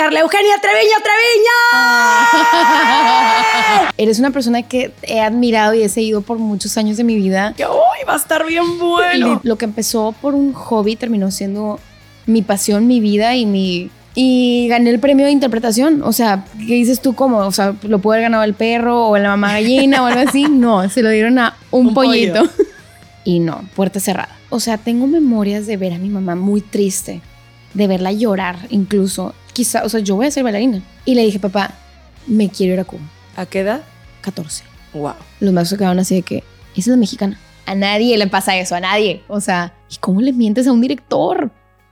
Carla Eugenia Treviño Treviño. Eres una persona que he admirado y he seguido por muchos años de mi vida. Que hoy va a estar bien bueno. Lo que empezó por un hobby terminó siendo mi pasión, mi vida y mi y gané el premio de interpretación. O sea, ¿qué dices tú cómo? O sea, ¿lo puede haber ganado el perro o la mamá gallina o algo así? No, se lo dieron a un, pollito. Y no, puerta cerrada. O sea, tengo memorias de ver a mi mamá muy triste, de verla llorar incluso. Quizá, o sea, yo voy a ser bailarina. Y le dije, papá, me quiero ir a Cuba. ¿A qué edad? 14. Wow. Los más se quedaron así de que, esa es la mexicana. A nadie le pasa eso, a nadie. O sea, ¿y cómo le mientes a un director?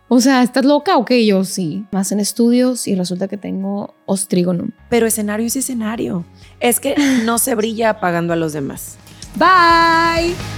O sea, ¿estás loca o qué? Yo sí. Más en estudios y resulta que tengo ostrigonum. Pero escenario es escenario. Es que no se brilla apagando a los demás. Bye.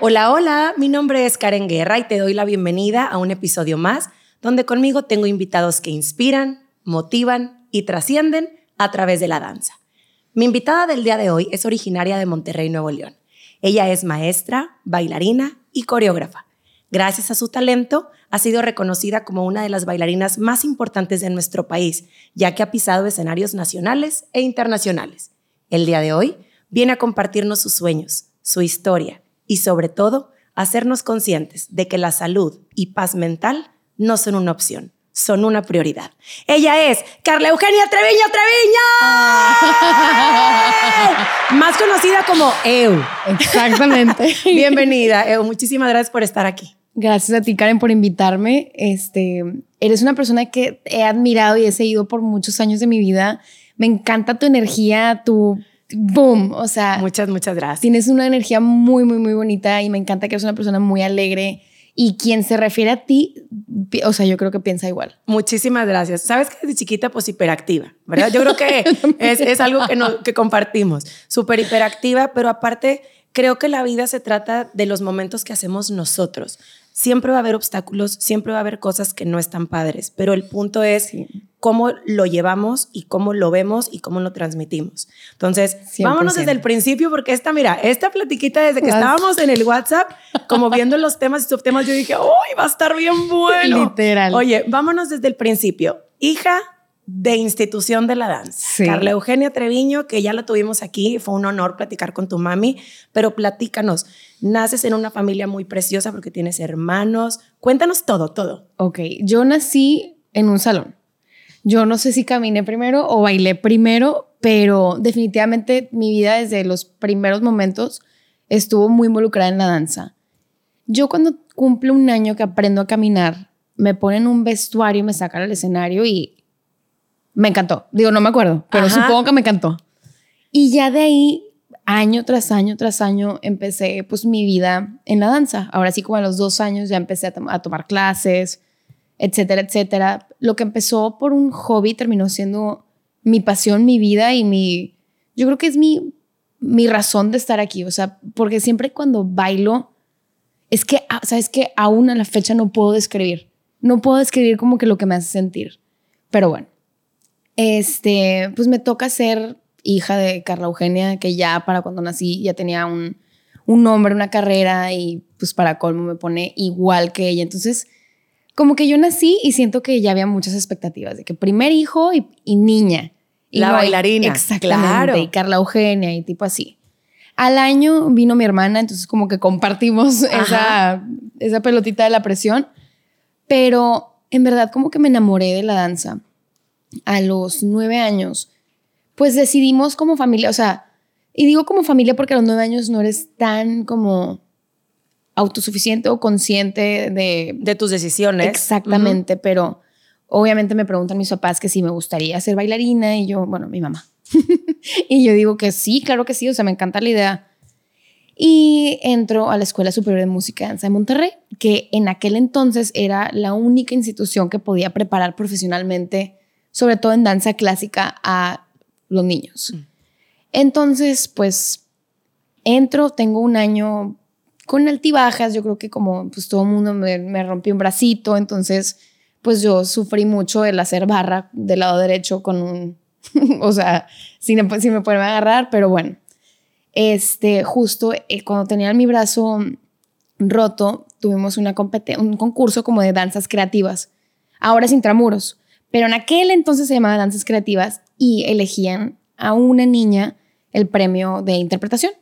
Hola, hola, mi nombre es Karen Guerra y te doy la bienvenida a un episodio más donde conmigo tengo invitados que inspiran, motivan y trascienden a través de la danza. Mi invitada del día de hoy es originaria de Monterrey, Nuevo León. Ella es maestra, bailarina y coreógrafa. Gracias a su talento, ha sido reconocida como una de las bailarinas más importantes de nuestro país, ya que ha pisado escenarios nacionales e internacionales. El día de hoy viene a compartirnos sus sueños, su historia, y sobre todo hacernos conscientes de que la salud y paz mental no son una opción, son una prioridad. Ella es Carla Eugenia Treviño Treviño, más conocida como EU. Exactamente. Bienvenida, EU. Muchísimas gracias por estar aquí. Gracias a ti, Karen, por invitarme. Este, eres una persona que he admirado y he seguido por muchos años de mi vida. Me encanta tu energía, tu boom, o sea. Muchas, muchas gracias. Tienes una energía muy, muy, muy bonita y me encanta que eres una persona muy alegre. Y quien se refiere a ti, o sea, yo creo que piensa igual. Muchísimas gracias. Sabes que desde chiquita, pues hiperactiva, ¿verdad? Yo creo que es, es, algo que, no, que compartimos. Súper hiperactiva, pero aparte, creo que la vida se trata de los momentos que hacemos nosotros siempre va a haber obstáculos, siempre va a haber cosas que no están padres, pero el punto es cómo lo llevamos y cómo lo vemos y cómo lo transmitimos. Entonces, vámonos desde el principio porque esta, mira, esta platiquita desde que estábamos en el WhatsApp, como viendo los temas y subtemas, yo dije, ¡uy, va a estar bien bueno! Literal. Oye, vámonos desde el principio. Hija de institución de la danza. Carla Eugenia Treviño, que ya la tuvimos aquí, fue un honor platicar con tu mami, pero platícanos, naces en una familia muy preciosa porque tienes hermanos, cuéntanos todo, todo. Ok, yo nací en un salón. Yo no sé si caminé primero o bailé primero, pero definitivamente mi vida desde los primeros momentos estuvo muy involucrada en la danza. Yo cuando cumplo un año que aprendo a caminar, me ponen un vestuario y me sacan al escenario y me encantó. Digo, no me acuerdo, pero supongo que me encantó. Y ya de ahí, año tras año tras año, empecé pues mi vida en la danza. Ahora sí, como a los dos años ya empecé a, tomar clases, etcétera, etcétera. Lo que empezó por un hobby terminó siendo mi pasión, mi vida y mi... Yo creo que es mi, mi razón de estar aquí. O sea, porque siempre cuando bailo, es que, ah, ¿sabes que Aún a la fecha no puedo describir. No puedo describir como que lo que me hace sentir. Pero bueno, este, pues me toca ser hija de Carla Eugenia, que ya para cuando nací ya tenía un, un nombre, una carrera y pues para colmo me pone igual que ella. Entonces, como que yo nací y siento que ya había muchas expectativas de que primer hijo y, niña. Y la bailarina. Exactamente. Y Carla Eugenia y tipo así. Al año vino mi hermana, entonces como que compartimos esa, esa pelotita de la presión. Pero en verdad como que me enamoré de la danza a los nueve años, pues decidimos como familia, o sea, y digo como familia porque a los nueve años no eres tan como autosuficiente o consciente de... De tus decisiones. Exactamente, pero obviamente me preguntan mis papás que si me gustaría ser bailarina y yo, bueno, mi mamá. y yo digo que sí, claro que sí, o sea, me encanta la idea. Y entro a la Escuela Superior de Música y Danza de Monterrey, que en aquel entonces era la única institución que podía preparar profesionalmente sobre todo en danza clásica, a los niños. Mm. Entonces, pues, entro, tengo un año con altibajas, yo creo que como pues todo el mundo me, rompió un bracito, entonces pues yo sufrí mucho el hacer barra del lado derecho con un, o sea, si me, si me pueden agarrar, pero bueno. Este, justo eh, cuando tenía mi brazo roto, tuvimos una un concurso como de danzas creativas. Ahora es intramuros, pero en aquel entonces se llamaba danzas creativas y elegían a una niña el premio de interpretación.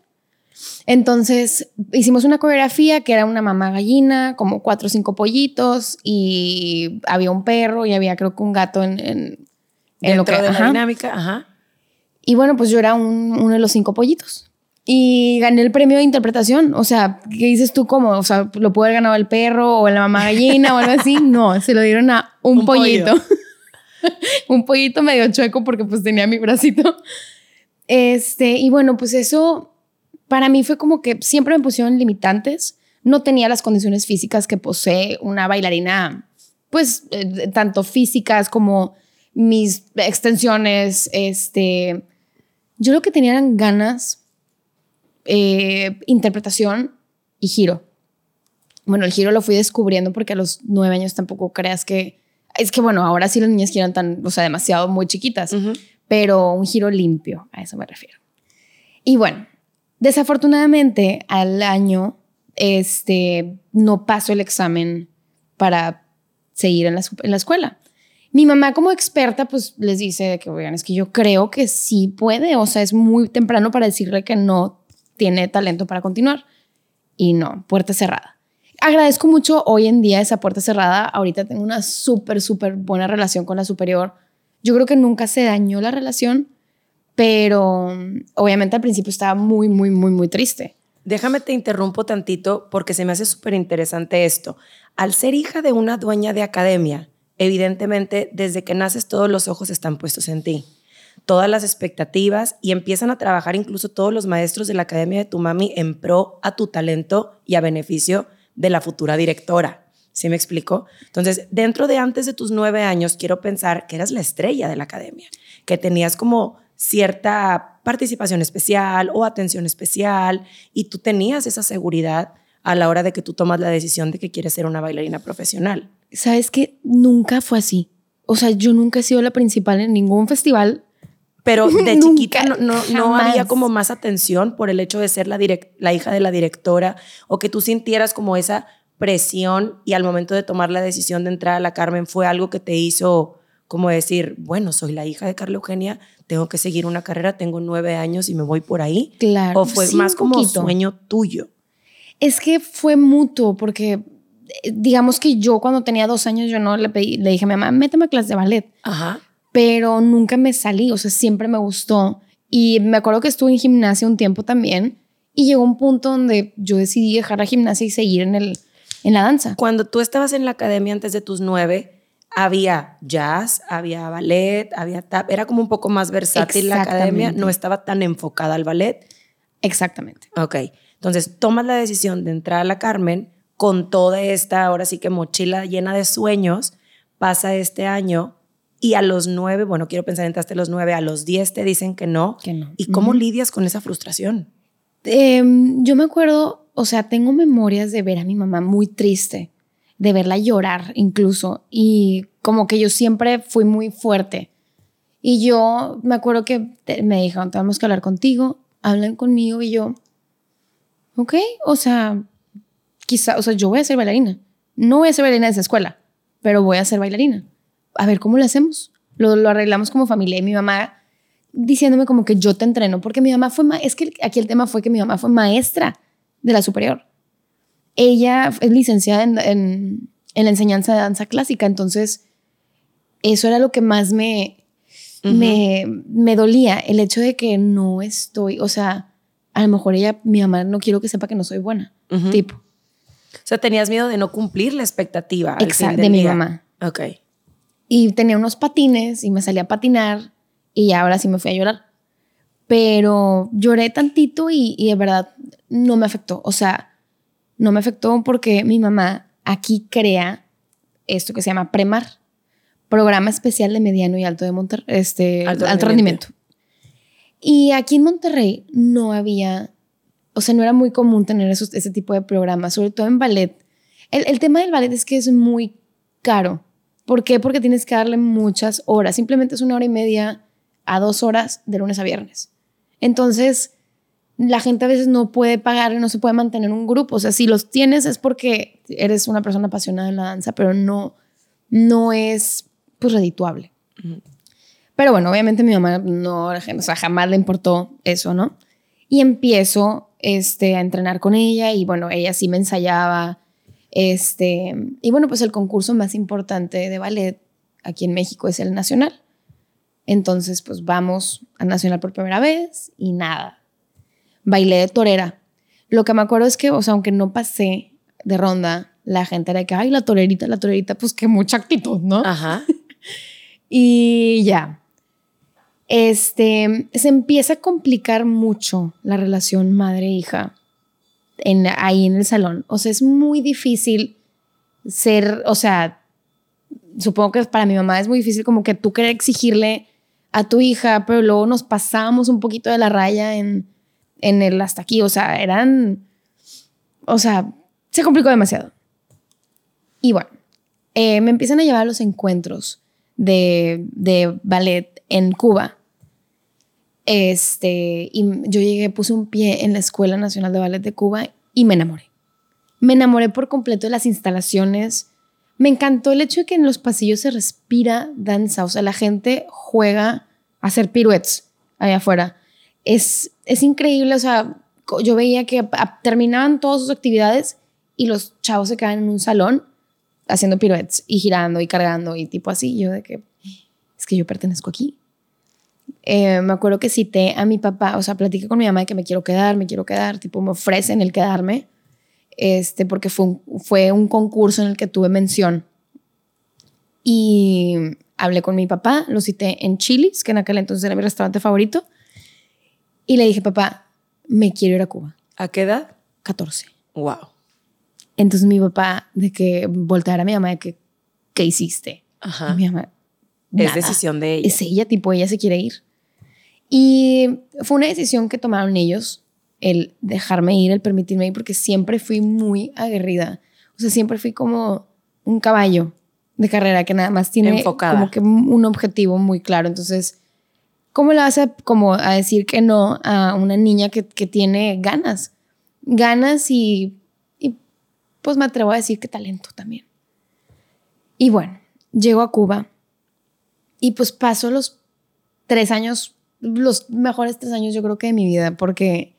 Entonces hicimos una coreografía que era una mamá gallina, como cuatro o cinco pollitos y había un perro y había creo que un gato en, en, lo que de la dinámica. Ajá. Y bueno, pues yo era uno de los cinco pollitos. Y gané el premio de interpretación. O sea, ¿qué dices tú? ¿Cómo? O sea, ¿lo pudo haber ganado el perro o la mamá gallina o algo así? No, se lo dieron a un, pollito. un pollito medio chueco porque pues tenía mi bracito. Este, y bueno, pues eso para mí fue como que siempre me pusieron limitantes. No tenía las condiciones físicas que posee una bailarina, pues eh, tanto físicas como mis extensiones. Este, yo lo que tenía eran ganas, eh, interpretación y giro. Bueno, el giro lo fui descubriendo porque a los nueve años tampoco creas que es que bueno, ahora sí las niñas giran tan, o sea, demasiado muy chiquitas, pero un giro limpio, a eso me refiero. Y bueno, Desafortunadamente, al año, este, no paso el examen para seguir en la, en la escuela. Mi mamá como experta, pues les dice que, oigan, es que yo creo que sí puede, o sea, es muy temprano para decirle que no tiene talento para continuar. Y no, puerta cerrada. Agradezco mucho hoy en día esa puerta cerrada. Ahorita tengo una súper, súper buena relación con la superior. Yo creo que nunca se dañó la relación, pero obviamente al principio estaba muy, muy, muy, muy triste. Déjame te interrumpo tantito porque se me hace súper interesante esto. Al ser hija de una dueña de academia, evidentemente desde que naces todos los ojos están puestos en ti. Todas las expectativas y empiezan a trabajar incluso todos los maestros de la academia de tu mami en pro a tu talento y a beneficio de la futura directora. ¿Sí me explico? Entonces, dentro de antes de tus nueve años, quiero pensar que eras la estrella de la academia, que tenías como cierta participación especial o atención especial y tú tenías esa seguridad a la hora de que tú tomas la decisión de que quieres ser una bailarina profesional. Sabes que nunca fue así. O sea, yo nunca he sido la principal en ningún festival. Pero de chiquita no, no, había como más atención por el hecho de ser la, la hija de la directora o que tú sintieras como esa presión y al momento de tomar la decisión de entrar a la Carmen fue algo que te hizo como decir, bueno, soy la hija de Carla Eugenia, tengo que seguir una carrera, tengo nueve años y me voy por ahí. Claro. O fue más como sueño tuyo. Es que fue mutuo, porque eh, digamos que yo cuando tenía dos años, yo no le, pedí, le dije a mi mamá, méteme a clase de ballet. Ajá. Pero nunca me salí, o sea, siempre me gustó. Y me acuerdo que estuve en gimnasia un tiempo también. Y llegó un punto donde yo decidí dejar la gimnasia y seguir en, el, en la danza. Cuando tú estabas en la academia antes de tus nueve, había jazz, había ballet, había tap, era como un poco más versátil la academia, no estaba tan enfocada al ballet. Exactamente. Ok, entonces tomas la decisión de entrar a la Carmen con toda esta, ahora sí que mochila llena de sueños, pasa este año y a los nueve, bueno, quiero pensar, entraste a los nueve, a los diez te dicen que no. Que no. ¿Y cómo lidias con esa frustración? Em, yo me acuerdo, o sea, tengo memorias de ver a mi mamá muy triste de verla llorar incluso. Y como que yo siempre fui muy fuerte. Y yo me acuerdo que me dijeron, tenemos que hablar contigo, hablan conmigo y yo, ok, o sea, quizá, o sea, yo voy a ser bailarina. No voy a ser bailarina de esa escuela, pero voy a ser bailarina. A ver, ¿cómo lo hacemos? Lo, arreglamos como familia y mi mamá diciéndome como que yo te entreno, porque mi mamá fue, es que aquí el tema fue que mi mamá fue maestra de la superior ella es licenciada en, la enseñanza de danza clásica, entonces eso era lo que más me, me, dolía, el hecho de que no estoy, o sea, a lo mejor ella, mi mamá no quiero que sepa que no soy buena, tipo. O sea, tenías miedo de no cumplir la expectativa. Exacto, de mi mamá. Ok. Y tenía unos patines y me salía a patinar y ahora sí me fui a llorar. Pero lloré tantito y, y de verdad no me afectó. O sea, no me afectó porque mi mamá aquí crea esto que se llama Premar, programa especial de mediano y alto de Monterrey, este, alto, rendimiento. Y aquí en Monterrey no había, o sea, no era muy común tener ese tipo de programas, sobre todo en ballet. El, tema del ballet es que es muy caro ¿Por qué? Porque tienes que darle muchas horas. Simplemente es una hora y media a dos horas de lunes a viernes. Entonces, la gente a veces no puede pagar y no se puede mantener un grupo. O sea, si los tienes es porque eres una persona apasionada en la danza, pero no, no es pues redituable. Pero bueno, obviamente mi mamá no, o sea, jamás le importó eso, ¿no? Y empiezo este, a entrenar con ella y bueno, ella sí me ensayaba. Este, y bueno, pues el concurso más importante de ballet aquí en México es el nacional. Entonces, pues vamos a nacional por primera vez y nada. Bailé de torera. Lo que me acuerdo es que, o sea, aunque no pasé de ronda, la gente era que, ay, la torerita, la torerita, pues que mucha actitud, ¿no? Ajá. y ya. Este, se empieza a complicar mucho la relación madre-hija en, ahí en el salón. O sea, es muy difícil ser, o sea, supongo que para mi mamá es muy difícil como que tú querer exigirle a tu hija, pero luego nos pasamos un poquito de la raya en, en el hasta aquí. O sea, eran, o sea, se complicó demasiado. Y bueno, eh, me empiezan a llevar a los encuentros de, de ballet en Cuba. Este, y yo llegué, puse un pie en la Escuela Nacional de Ballet de Cuba y me enamoré. Me enamoré por completo de las instalaciones. Me encantó el hecho de que en los pasillos se respira danza, o sea, la gente juega a hacer piruetes allá afuera. Es, es increíble, o sea, yo veía que terminaban todas sus actividades y los chavos se quedaban en un salón haciendo piruetes y girando y cargando y tipo así. Yo de que es que yo pertenezco aquí. Eh, me acuerdo que cité a mi papá, o sea, platiqué con mi mamá de que me quiero quedar, me quiero quedar, tipo me ofrecen el quedarme, este, porque fue fue un concurso en el que tuve mención. Y hablé con mi papá, lo cité en Chili's, que en aquel entonces era mi restaurante favorito, y le dije, papá, me quiero ir a Cuba. ¿A qué edad? 14. Wow. Entonces mi papá, de que volteara a mi mamá, de que, ¿qué hiciste? Ajá. Y mi mamá, Es decisión de ella. Es ella, tipo, ella se quiere ir. Y fue una decisión que tomaron ellos, el dejarme ir, el permitirme ir, porque siempre fui muy aguerrida. O sea, siempre fui como un caballo de carrera que nada más tiene Enfocada. como que un objetivo muy claro. Entonces, ¿cómo le vas a, como a decir que no a una niña que, que tiene ganas? Ganas y, y pues me atrevo a decir que talento también. Y bueno, llego a Cuba y pues paso los tres años, los mejores tres años yo creo que de mi vida, porque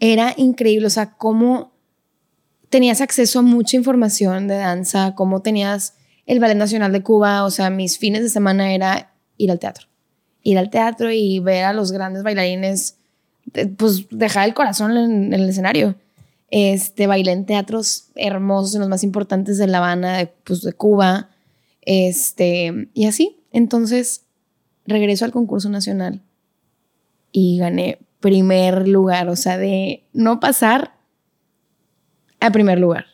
era increíble, o sea, cómo tenías acceso a mucha información de danza, cómo tenías el Ballet Nacional de Cuba, o sea, mis fines de semana era ir al teatro, ir al teatro y ver a los grandes bailarines, eh, pues dejar el corazón en, el escenario. Este, bailé en teatros hermosos, en los más importantes de La Habana, de, pues, de Cuba, este, y así. Entonces, regreso al concurso nacional y gané primer lugar, o sea, de no pasar a primer lugar.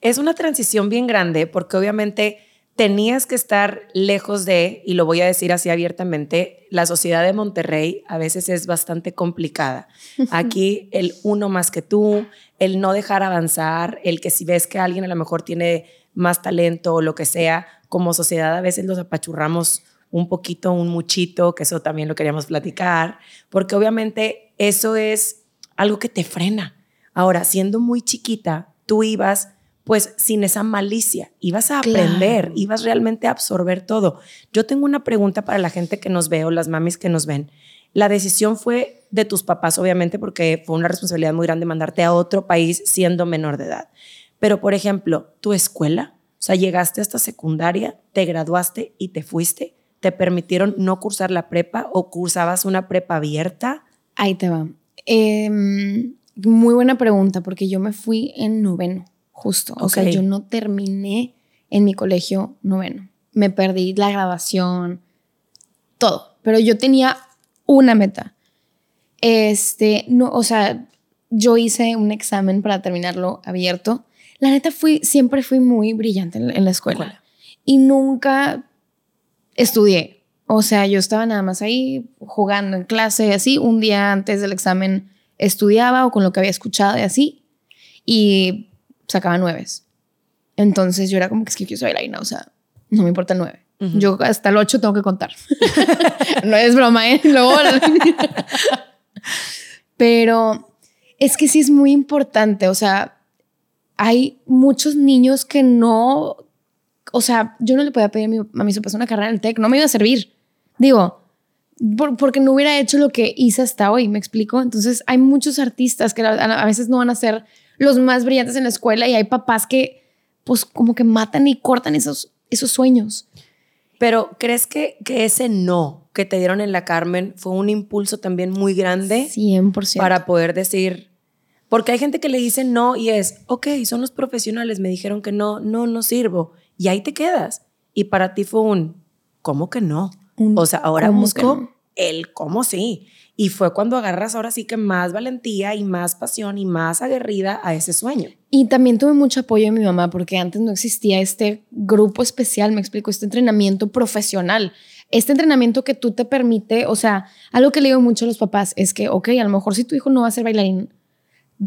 Es una transición bien grande porque obviamente tenías que estar lejos de, y lo voy a decir así abiertamente, la sociedad de Monterrey a veces es bastante complicada. Aquí el uno más que tú, el no dejar avanzar, el que si ves que alguien a lo mejor tiene más talento o lo que sea, como sociedad a veces los apachurramos un poquito, un muchito, que eso también lo queríamos platicar, porque obviamente eso es algo que te frena. Ahora, siendo muy chiquita, tú ibas pues sin esa malicia, ibas a aprender, Claro. ibas realmente a absorber todo. Yo tengo una pregunta para la gente que nos ve o las mamis que nos ven. La decisión fue de tus papás, obviamente, porque fue una responsabilidad muy grande mandarte a otro país siendo menor de edad. Pero, por ejemplo, tu escuela, o sea, llegaste hasta secundaria, te graduaste y te fuiste, te permitieron no cursar la prepa o cursabas una prepa abierta. Ahí te va. Em, muy buena pregunta, porque yo me fui en noveno, justo. O sea, yo no terminé en mi colegio noveno. Me perdí la grabación, todo. Pero yo tenía una meta. Este, no, o sea, yo hice un examen para terminarlo abierto. La neta fui, siempre fui muy brillante en, en la escuela. Y nunca estudié. O sea, yo estaba nada más ahí jugando en clase así. Un día antes del examen estudiaba o con lo que había escuchado y así. Y sacaba nueves. Entonces yo era como que es que yo soy bailarina. O sea, No me importa el 9. Yo hasta el 8 tengo que contar. no es broma, ¿eh? Luego... Pero es que sí es muy importante, o sea, hay muchos niños que no, o sea, yo no le podía pedir a mi, a mis papás una carrera en el TEC, no me iba a servir. Digo, porque no hubiera hecho lo que hice hasta hoy, me explico. Entonces, hay muchos artistas que a, veces no van a ser los más brillantes en la escuela y hay papás que, pues, como que matan y cortan esos, esos sueños. Pero, ¿crees que, que ese no que te dieron en la Carmen fue un impulso también muy grande? 100%. Para poder decir, porque hay gente que le dice no y es, ok, son los profesionales, me dijeron que no, no, no sirvo. Y ahí te quedas. Y para ti fue un, ¿cómo que no? o sea, ahora busco el cómo sí. Y fue cuando agarras ahora sí que más valentía y más pasión y más aguerrida a ese sueño. Y también tuve mucho apoyo de mi mamá porque antes no existía este grupo especial, me explico, este entrenamiento profesional. Este entrenamiento que tú te permite, o sea, algo que le digo mucho a los papás es que, ok, a lo mejor si tu hijo no va a ser bailarín,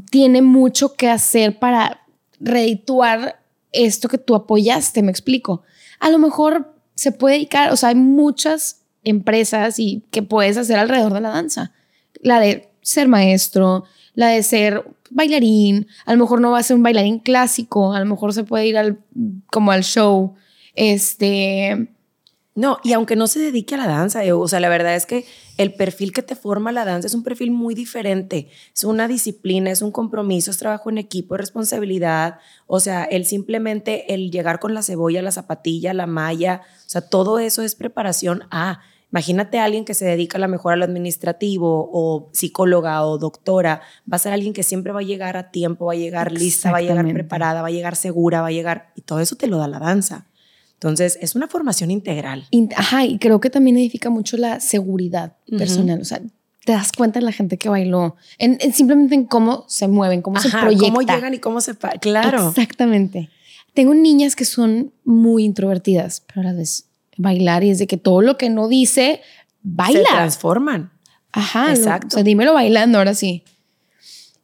tiene mucho que hacer para redituar esto que tú apoyaste, me explico. A lo mejor se puede dedicar, o sea, hay muchas empresas y que puedes hacer alrededor de la danza. La de ser maestro, la de ser bailarín, a lo mejor no va a ser un bailarín clásico, a lo mejor se puede ir al, como al show, este, no, y aunque no se dedique a la danza, eh, o sea, la verdad es que el perfil que te forma la danza es un perfil muy diferente. Es una disciplina, es un compromiso, es trabajo en equipo, es responsabilidad. O sea, el simplemente el llegar con la cebolla, la zapatilla, la malla, o sea, todo eso es preparación a. Imagínate a alguien que se dedica a lo mejor a lo administrativo o psicóloga o doctora, va a ser alguien que siempre va a llegar a tiempo, va a llegar lista, va a llegar preparada, va a llegar segura, va a llegar y todo eso te lo da la danza. Entonces, es una formación integral. Ajá, y creo que también edifica mucho la seguridad personal. O sea, te das cuenta de la gente que bailó, en, simplemente en cómo se mueven, cómo se proyectan. cómo llegan y cómo se... Claro. Exactamente. Tengo niñas que son muy introvertidas, pero a la vez bailar y es de que todo lo que no dice, baila. Se transforman. Ajá. Exacto. o sea, dímelo bailando ahora sí.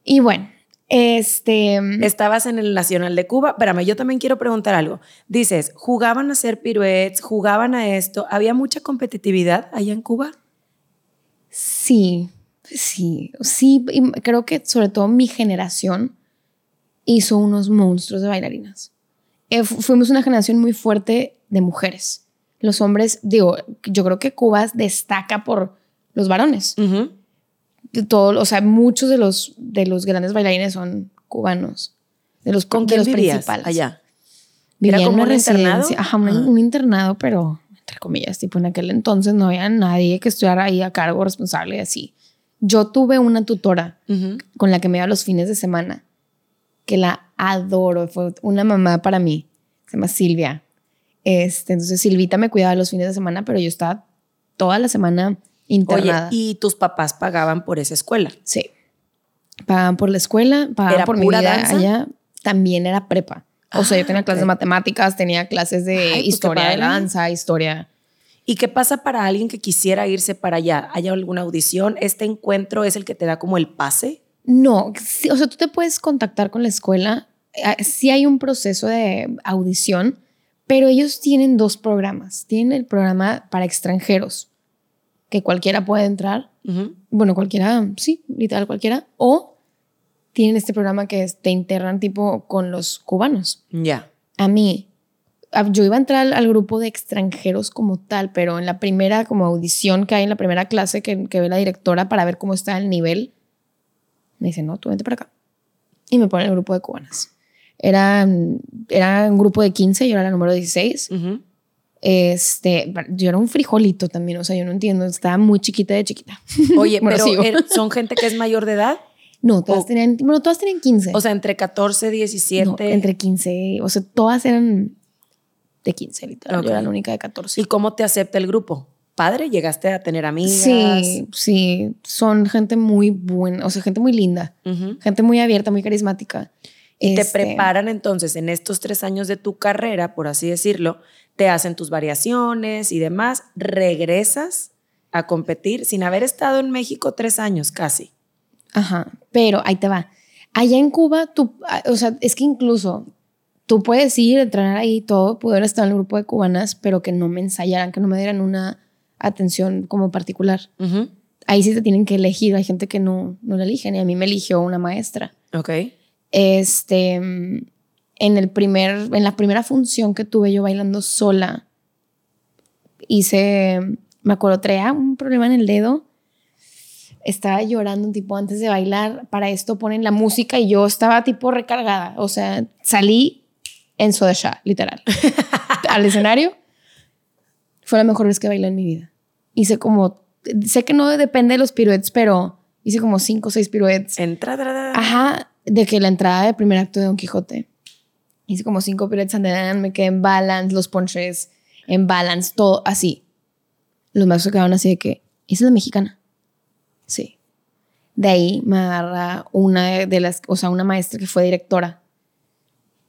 Y bueno, este. Estabas en el Nacional de Cuba. Espérame, yo también quiero preguntar algo. Dices, ¿jugaban a hacer piruetes? ¿Jugaban a esto? ¿Había mucha competitividad allá en Cuba? Sí, sí, sí. creo que sobre todo mi generación hizo unos monstruos de bailarinas. Eh, fuimos una generación muy fuerte de mujeres. Los hombres, digo, yo creo que Cuba destaca por los varones todo, o sea, muchos de los, de los grandes bailarines son cubanos, de los, ¿Con de los principales. Allá. Vivía ¿Era como un internado? Ajá, un, internado, pero entre comillas, tipo en aquel entonces no había nadie que estuviera ahí a cargo responsable y así. Yo tuve una tutora con la que me iba los fines de semana, que la adoro, fue una mamá para mí, se llama Silvia. Este, entonces Silvita me cuidaba los fines de semana, pero yo estaba toda la semana internada. Oye, ¿y tus papás pagaban por esa escuela? Sí. Pagaban por la escuela, pagaban por mi vida danza? allá. También era prepa. O sea, yo tenía ah, clases de matemáticas, tenía clases de pues historia de la danza, historia. ¿Y qué pasa para alguien que quisiera irse para allá? ¿Hay alguna audición? ¿Este encuentro es el que te da como el pase? No, o sea, tú te puedes contactar con la escuela. Ah, sí hay un proceso de audición, pero ellos tienen dos programas. Tienen el programa para extranjeros, que cualquiera puede entrar. Bueno, cualquiera, sí, literal cualquiera. O tienen este programa que te internan tipo con los cubanos. Ya. A mí, yo iba a entrar al, grupo de extranjeros como tal, pero en la primera como audición que hay en la primera clase que, que ve la directora para ver cómo está el nivel, me dice, no, tú vente para acá. Y me pone el grupo de cubanas. Era, era un grupo de 15, yo era la número 16. Este, yo era un frijolito también, o sea, yo no entiendo, estaba muy chiquita de chiquita. Oye, pero er, ¿son gente que es mayor de edad? No, todas tenían, bueno, todas tenían 15. O sea, entre 14, 17. entre 15, o sea, todas eran de 15, literal. Yo era la única de 14. ¿Y cómo te acepta el grupo? ¿Padre? ¿Llegaste a tener amigas? Sí, sí, son gente muy buena, o sea, gente muy linda, gente muy abierta, muy carismática. Y te este preparan entonces en estos tres años de tu carrera, por así decirlo, te hacen tus variaciones y demás, regresas a competir sin haber estado en México tres años casi. Ajá, pero ahí te va. Allá en Cuba, tú, ah, o sea, es que incluso tú puedes ir, entrenar ahí todo, poder estar en el grupo de cubanas, pero que no me ensayaran, que no me dieran una atención como particular. Ujú. Ahí sí te tienen que elegir, hay gente que no, no la eligen y a mí me eligió una maestra. Ok. Este, en, el primer, en la primera función que tuve yo bailando sola, hice, me acuerdo, traía un problema en el dedo. Estaba llorando un tipo antes de bailar. Para esto ponen la música y yo estaba tipo recargada. O sea, salí en soda literal. Al escenario. Fue la mejor vez que bailé en mi vida. Hice como, sé que no depende de los piruetes, pero hice como cinco o seis piruetes. Entra, tra, tra. Ajá, de que la entrada del primer acto de Don Quijote. Hice como cinco then me quedé en balance, los ponches en balance, todo así. Los se quedaron así de que, ¿esa es la mexicana? Sí. De ahí me agarra una de- las, o sea, una maestra que fue directora.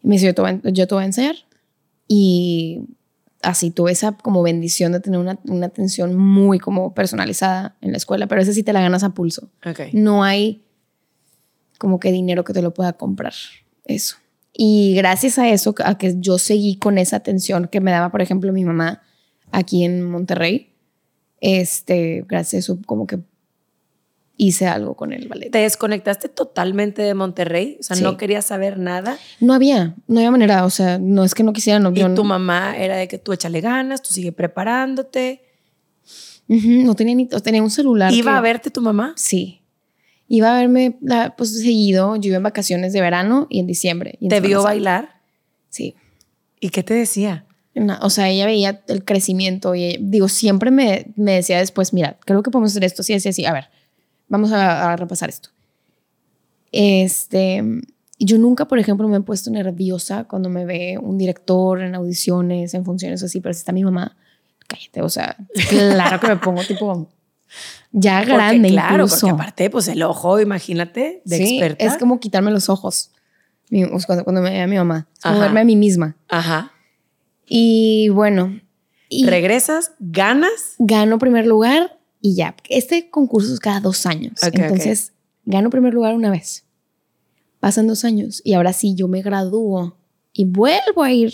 Me dice, yo te voy a, yo te voy a enseñar. Y así tuve esa como bendición de tener una, una atención muy como personalizada en la escuela, pero esa sí te la ganas a pulso. Ok. No hay como que dinero que te lo pueda comprar. Eso. Y gracias a eso, a que yo seguí con esa atención que me daba, por ejemplo, mi mamá aquí en Monterrey, este, gracias a eso como que hice algo con el ballet. ¿Te desconectaste totalmente de Monterrey? O sea, Sí. no querías saber nada. No había, no había manera, o sea, no es que no quisiera, no, Y yo no- tu mamá era de que tú échale ganas, tú sigue preparándote. No tenía ni, tenía un celular. ¿Iba que- a verte tu mamá? Sí. Iba a verme, la- pues seguido, yo iba en vacaciones de verano y en diciembre. y en ¿Te vio bailar? Sí. ¿Y qué te decía? Na- o sea, ella veía el crecimiento y ella- digo, siempre me, me decía después, mira, creo que podemos hacer esto, así, así, así. A ver, vamos a, a repasar esto. Este, yo nunca, por ejemplo, me he puesto nerviosa cuando me ve un director en audiciones, en funciones así, pero si está mi mamá, cállate, o sea, claro que me pongo tipo ya Porque, grande claro, incluso. porque aparte, pues el ojo, imagínate, de Sí, experta. es como quitarme los ojos cuando, cuando me ve a mi mamá, es como Ajá. verme a mí misma. Ajá. Y bueno, y Regresas, ganas. gano primer lugar y ya. Este concurso es cada dos años. Entonces, gano primer lugar una vez. Pasan dos años y ahora sí yo me gradúo y vuelvo a ir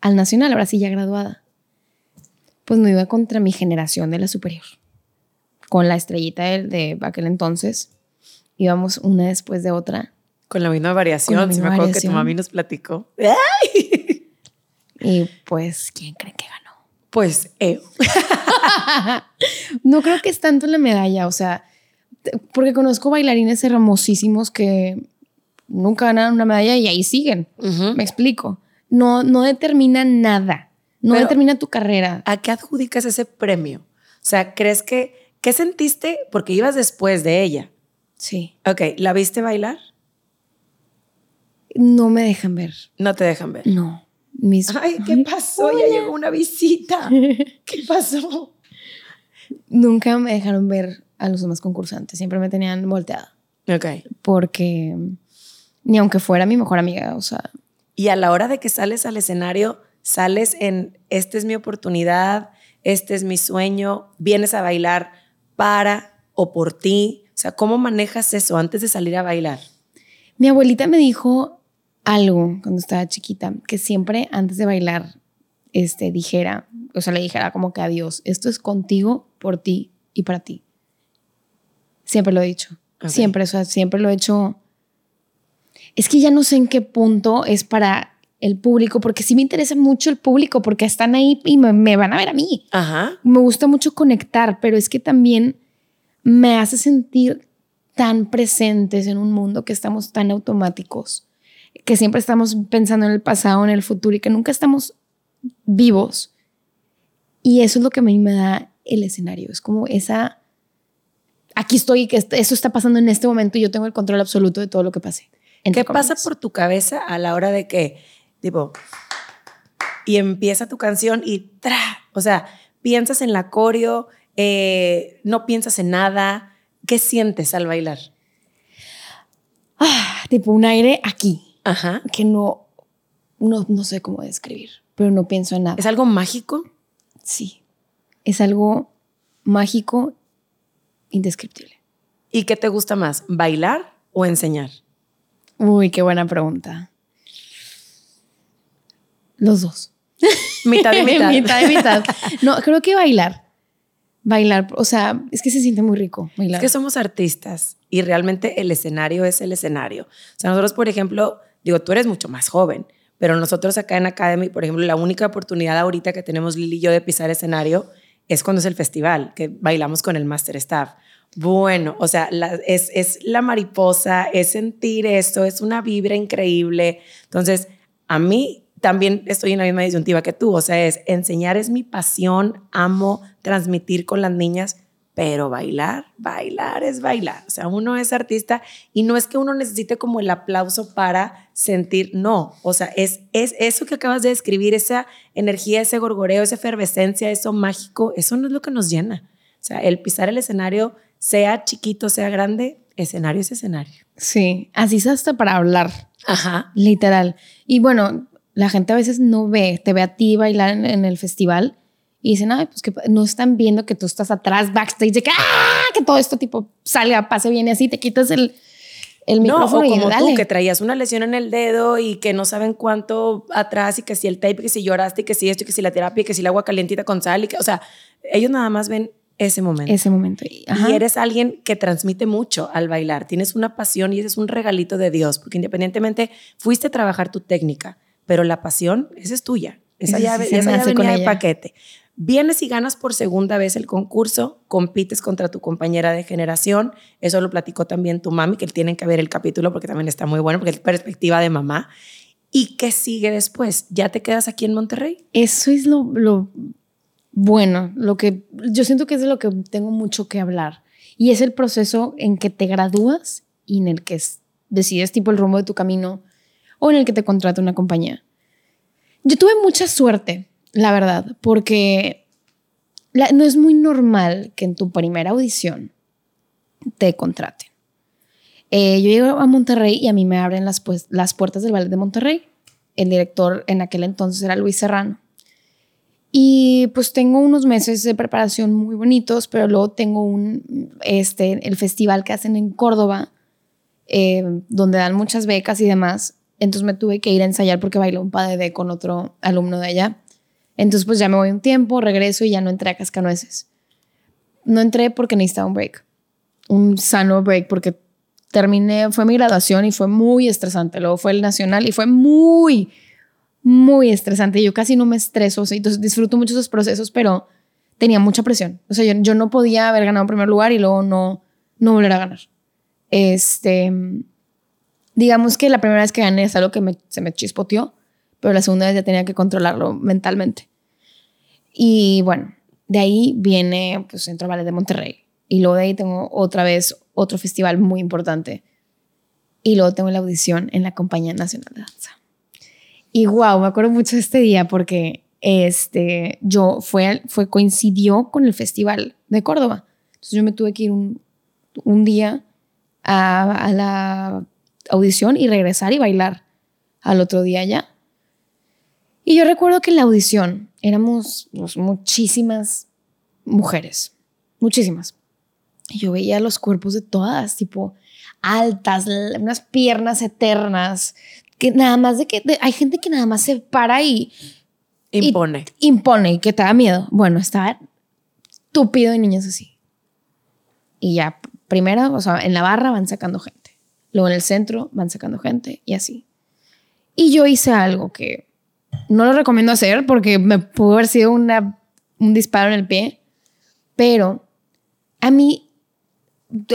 al nacional, ahora sí ya graduada. Pues me iba contra mi generación de la superior. Con la estrellita de, de aquel entonces. Íbamos una después de otra. Con la misma variación. La si me misma acuerdo que tu mami nos platicó. Y pues, ¿quién creen que ganó? Pues, eh, No creo que es tanto la medalla, o sea, porque conozco bailarines hermosísimos que nunca ganan una medalla y ahí siguen. Me explico. No, no determina nada. No Pero- determina tu carrera. ¿a qué adjudicas ese premio? O sea, ¿crees que, qué sentiste? Porque ibas después de ella. Sí. Ok, ¿la viste bailar? No me dejan ver. No te dejan ver. No. Mis, Ay, ¿qué pasó? Ya llegó una visita. ¿Qué pasó? Nunca me dejaron ver a los demás concursantes. Siempre me tenían volteada. Ok. Porque ni aunque fuera mi mejor amiga, o sea, Y a la hora de que sales al escenario, sales en, esta es mi oportunidad, este es mi sueño, vienes a bailar para o por ti. O sea, ¿cómo manejas eso antes de salir a bailar? Mi abuelita me dijo algo cuando estaba chiquita, que siempre antes de bailar, este, dijera, o sea, le dijera como que adiós, esto es contigo, por ti y para ti. Siempre lo he dicho. Siempre, o sea, siempre lo he hecho. Es que ya no sé en qué punto es para el público, porque sí me interesa mucho el público, porque están ahí y me, me van a ver a mí Ajá. me gusta mucho conectar, pero es que también me hace sentir tan presentes en un mundo que estamos tan automáticos, que siempre estamos pensando en el pasado, en el futuro y que nunca estamos vivos. Y eso es lo que a mí me da el escenario, es como esa, aquí estoy, que eso está pasando en este momento y yo tengo el control absoluto de todo lo que pase. ¿Qué pasa por tu cabeza a la hora de que, tipo, y empieza tu canción y ¡tra! O sea, piensas en la coreo, eh, no piensas en nada. ¿Qué sientes al bailar? Ah, tipo un aire aquí, Ajá. que no, no, no sé cómo describir, pero no pienso en nada. ¿Es algo mágico? Sí, es algo mágico, indescriptible. ¿Y qué te gusta más, bailar o enseñar? Uy, qué buena pregunta. Los dos. Mitad y mitad. mitad y mitad. No, creo que bailar. Bailar, o sea, es que se siente muy rico bailar. Es que somos artistas y realmente el escenario es el escenario. O sea, nosotros, por ejemplo, digo, tú eres mucho más joven, pero nosotros acá en Academy, por ejemplo, la única oportunidad ahorita que tenemos Lili y yo de pisar escenario es cuando es el festival, que bailamos con el Master Staff. Bueno, o sea, es, es la mariposa, es sentir esto, es una vibra increíble. Entonces, a mí también estoy en la misma disyuntiva que tú, o sea, es enseñar es mi pasión, amo transmitir con las niñas, pero bailar, bailar es bailar. O sea, uno es artista y no es que uno necesite como el aplauso para sentir, no, o sea, es, es eso que acabas de describir, esa energía, ese gorgoreo, esa efervescencia, eso mágico, eso no es lo que nos llena. O sea, el pisar el escenario, sea chiquito, sea grande, escenario es escenario. Sí, así es hasta para hablar. Ajá. Literal. Y bueno, la gente a veces no ve, te ve a ti bailar en, el festival y dicen, ay, pues que no están viendo que tú estás atrás, backstage, de que, ¡ah! que todo esto tipo salga, pase bien y así, te quitas el, el micrófono no, o como tú, que traías una lesión en el dedo y que no saben cuánto atrás y que si el tape, que si lloraste y que si esto y que si la terapia y que si el agua calientita con sal y que, o sea, ellos nada más ven ese momento. Ese momento. Y eres alguien que transmite mucho al bailar. Tienes una pasión y ese es un regalito de Dios, porque independientemente fuiste a trabajar tu técnica, pero la pasión, esa es tuya. Esa ya, venía de paquete. Vienes y ganas por segunda vez el concurso, compites contra tu compañera de generación. Eso lo platicó también tu mami, que tienen que ver el capítulo porque también está muy bueno, porque es perspectiva de mamá. ¿Y qué sigue después? ¿Ya te quedas aquí en Monterrey? Eso es lo, lo bueno, lo que yo siento que es de lo que tengo mucho que hablar. Y es el proceso en que te gradúas y en el que decides tipo el rumbo de tu camino o en el que te contrata una compañía. Yo tuve mucha suerte, la verdad, porque no es muy normal que en tu primera audición te contraten. Eh, yo llego a Monterrey y a mí me abren las, pues, las puertas del Ballet de Monterrey. El director en aquel entonces era Luis Serrano. Y pues tengo unos meses de preparación muy bonitos, pero luego tengo este, el festival que hacen en Córdoba, eh, donde dan muchas becas y demás. Entonces me tuve que ir a ensayar porque bailé un padre con otro alumno de allá. Entonces pues ya me voy un tiempo, regreso y ya no entré a Cascanueces. No entré porque necesitaba un break, un sano break porque terminé, fue mi graduación y fue muy estresante. Luego fue el nacional y fue muy, muy estresante. Yo casi no me estreso, o sea, entonces disfruto mucho esos procesos, pero tenía mucha presión. O sea, yo, yo no podía haber ganado en primer lugar y luego no, no volver a ganar. Este, digamos que la primera vez que gané es algo que se me chispoteó, pero la segunda vez ya tenía que controlarlo mentalmente. Y bueno, de ahí viene pues Centro Ballet de Monterrey. Y luego de ahí tengo otra vez otro festival muy importante. Y luego tengo la audición en la Compañía Nacional de Danza. Y wow, me acuerdo mucho de este día porque este, yo fue, fue, coincidió con el Festival de Córdoba. Entonces yo me tuve que ir un, un día a, a la audición y regresar y bailar al otro día ya. Y yo recuerdo que en la audición éramos pues, muchísimas mujeres, muchísimas. Y yo veía los cuerpos de todas, tipo altas, unas piernas eternas, que nada más de que hay gente que nada más se para y impone. impone y que te da miedo. Bueno, estaba estúpido y niños así. Y ya, primero, o sea, en la barra van sacando gente. Luego en el centro van sacando gente y así. Y yo hice algo que no lo recomiendo hacer porque me pudo haber sido una, un disparo en el pie, pero a mí,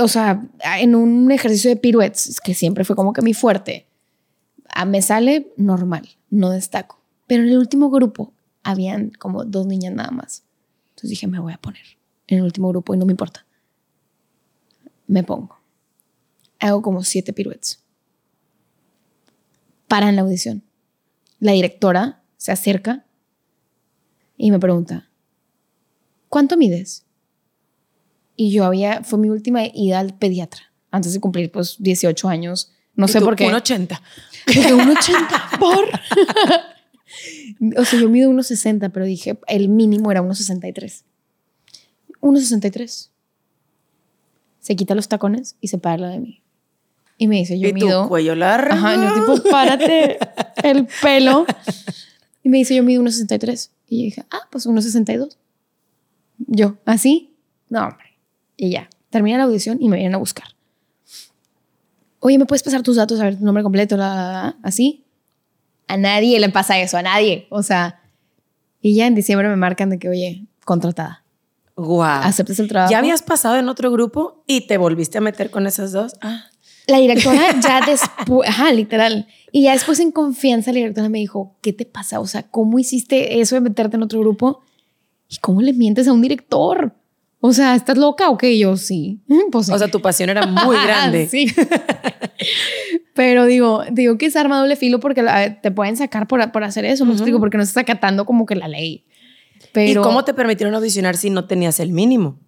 o sea, en un ejercicio de piruetes, que siempre fue como que mi fuerte, a me sale normal, no destaco. Pero en el último grupo habían como dos niñas nada más. Entonces dije, me voy a poner en el último grupo y no me importa. Me pongo hago como siete piruetas. Para en la audición. La directora se acerca y me pregunta, ¿cuánto mides? Y yo había, fue mi última ida al pediatra, antes de cumplir pues 18 años. No sé por qué. Un 80. un 80 por. o sea, yo mido 1,60, pero dije, el mínimo era 1,63. 1,63. Se quita los tacones y se para de mí. Y me dice, yo ¿Y mido... tu cuello largo. Ajá, yo tipo, párate el pelo. Y me dice, yo mido 1,63. Y yo dije, ah, pues 1,62. Yo, ¿así? No, hombre. Y ya, termina la audición y me vienen a buscar. Oye, ¿me puedes pasar tus datos, a ver tu nombre completo, la, así? A nadie le pasa eso, a nadie. O sea, y ya en diciembre me marcan de que, oye, contratada. Wow. ¿Aceptas el trabajo? ¿Ya habías pasado en otro grupo y te volviste a meter con esas dos? Ah. La directora ya después, ajá, literal. Y ya después en confianza la directora me dijo, ¿qué te pasa? O sea, ¿cómo hiciste eso de meterte en otro grupo? ¿Y cómo le mientes a un director? O sea, ¿estás loca o qué? Yo sí. Pues. O sea, tu pasión era muy grande. sí. Pero digo, digo que es arma doble filo porque la- te pueden sacar por, por hacer eso, me explico, porque no estás acatando como que la ley. Pero ¿Y cómo te permitieron audicionar si no tenías el mínimo?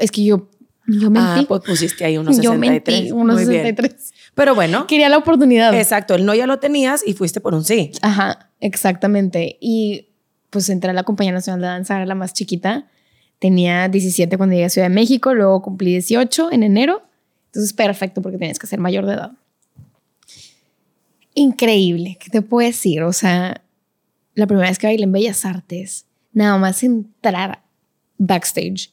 es que yo, yo mentí. Ah, pues pusiste ahí unos 63. yo mentí, unos Muy bien. 63. Pero bueno, Quería la oportunidad. exacto, el no ya lo tenías y fuiste por un sí. Ajá, exactamente. Y pues entré a la Compañía Nacional de Danza, era la más chiquita. Tenía 17 cuando llegué a Ciudad de México, luego cumplí 18 en enero. Entonces, perfecto, porque tenías que ser mayor de edad. Increíble, ¿qué te puedo decir? O sea, la primera vez que bailé en Bellas Artes, nada más entrar backstage.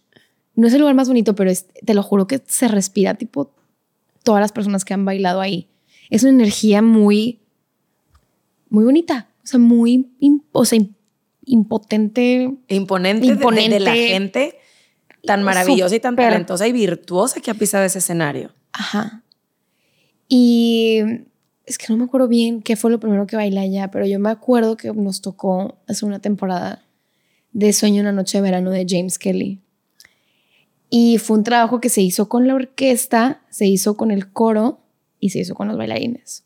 No es el lugar más bonito, pero es- te lo juro que se respira tipo todas las personas que han bailado ahí. Es una energía muy, muy bonita. O sea, muy, o sea, im- impotente. Imponente, de- De, de Imponente. la gente tan maravillosa y tan talentosa y virtuosa que ha pisado ese escenario. Ajá. Y es que no me acuerdo bien qué fue lo primero que bailé allá, pero yo me acuerdo que nos tocó hace una temporada de Sueño una noche de verano de James Kelly. Y fue un trabajo que se hizo con la orquesta, se hizo con el coro y se hizo con los bailarines.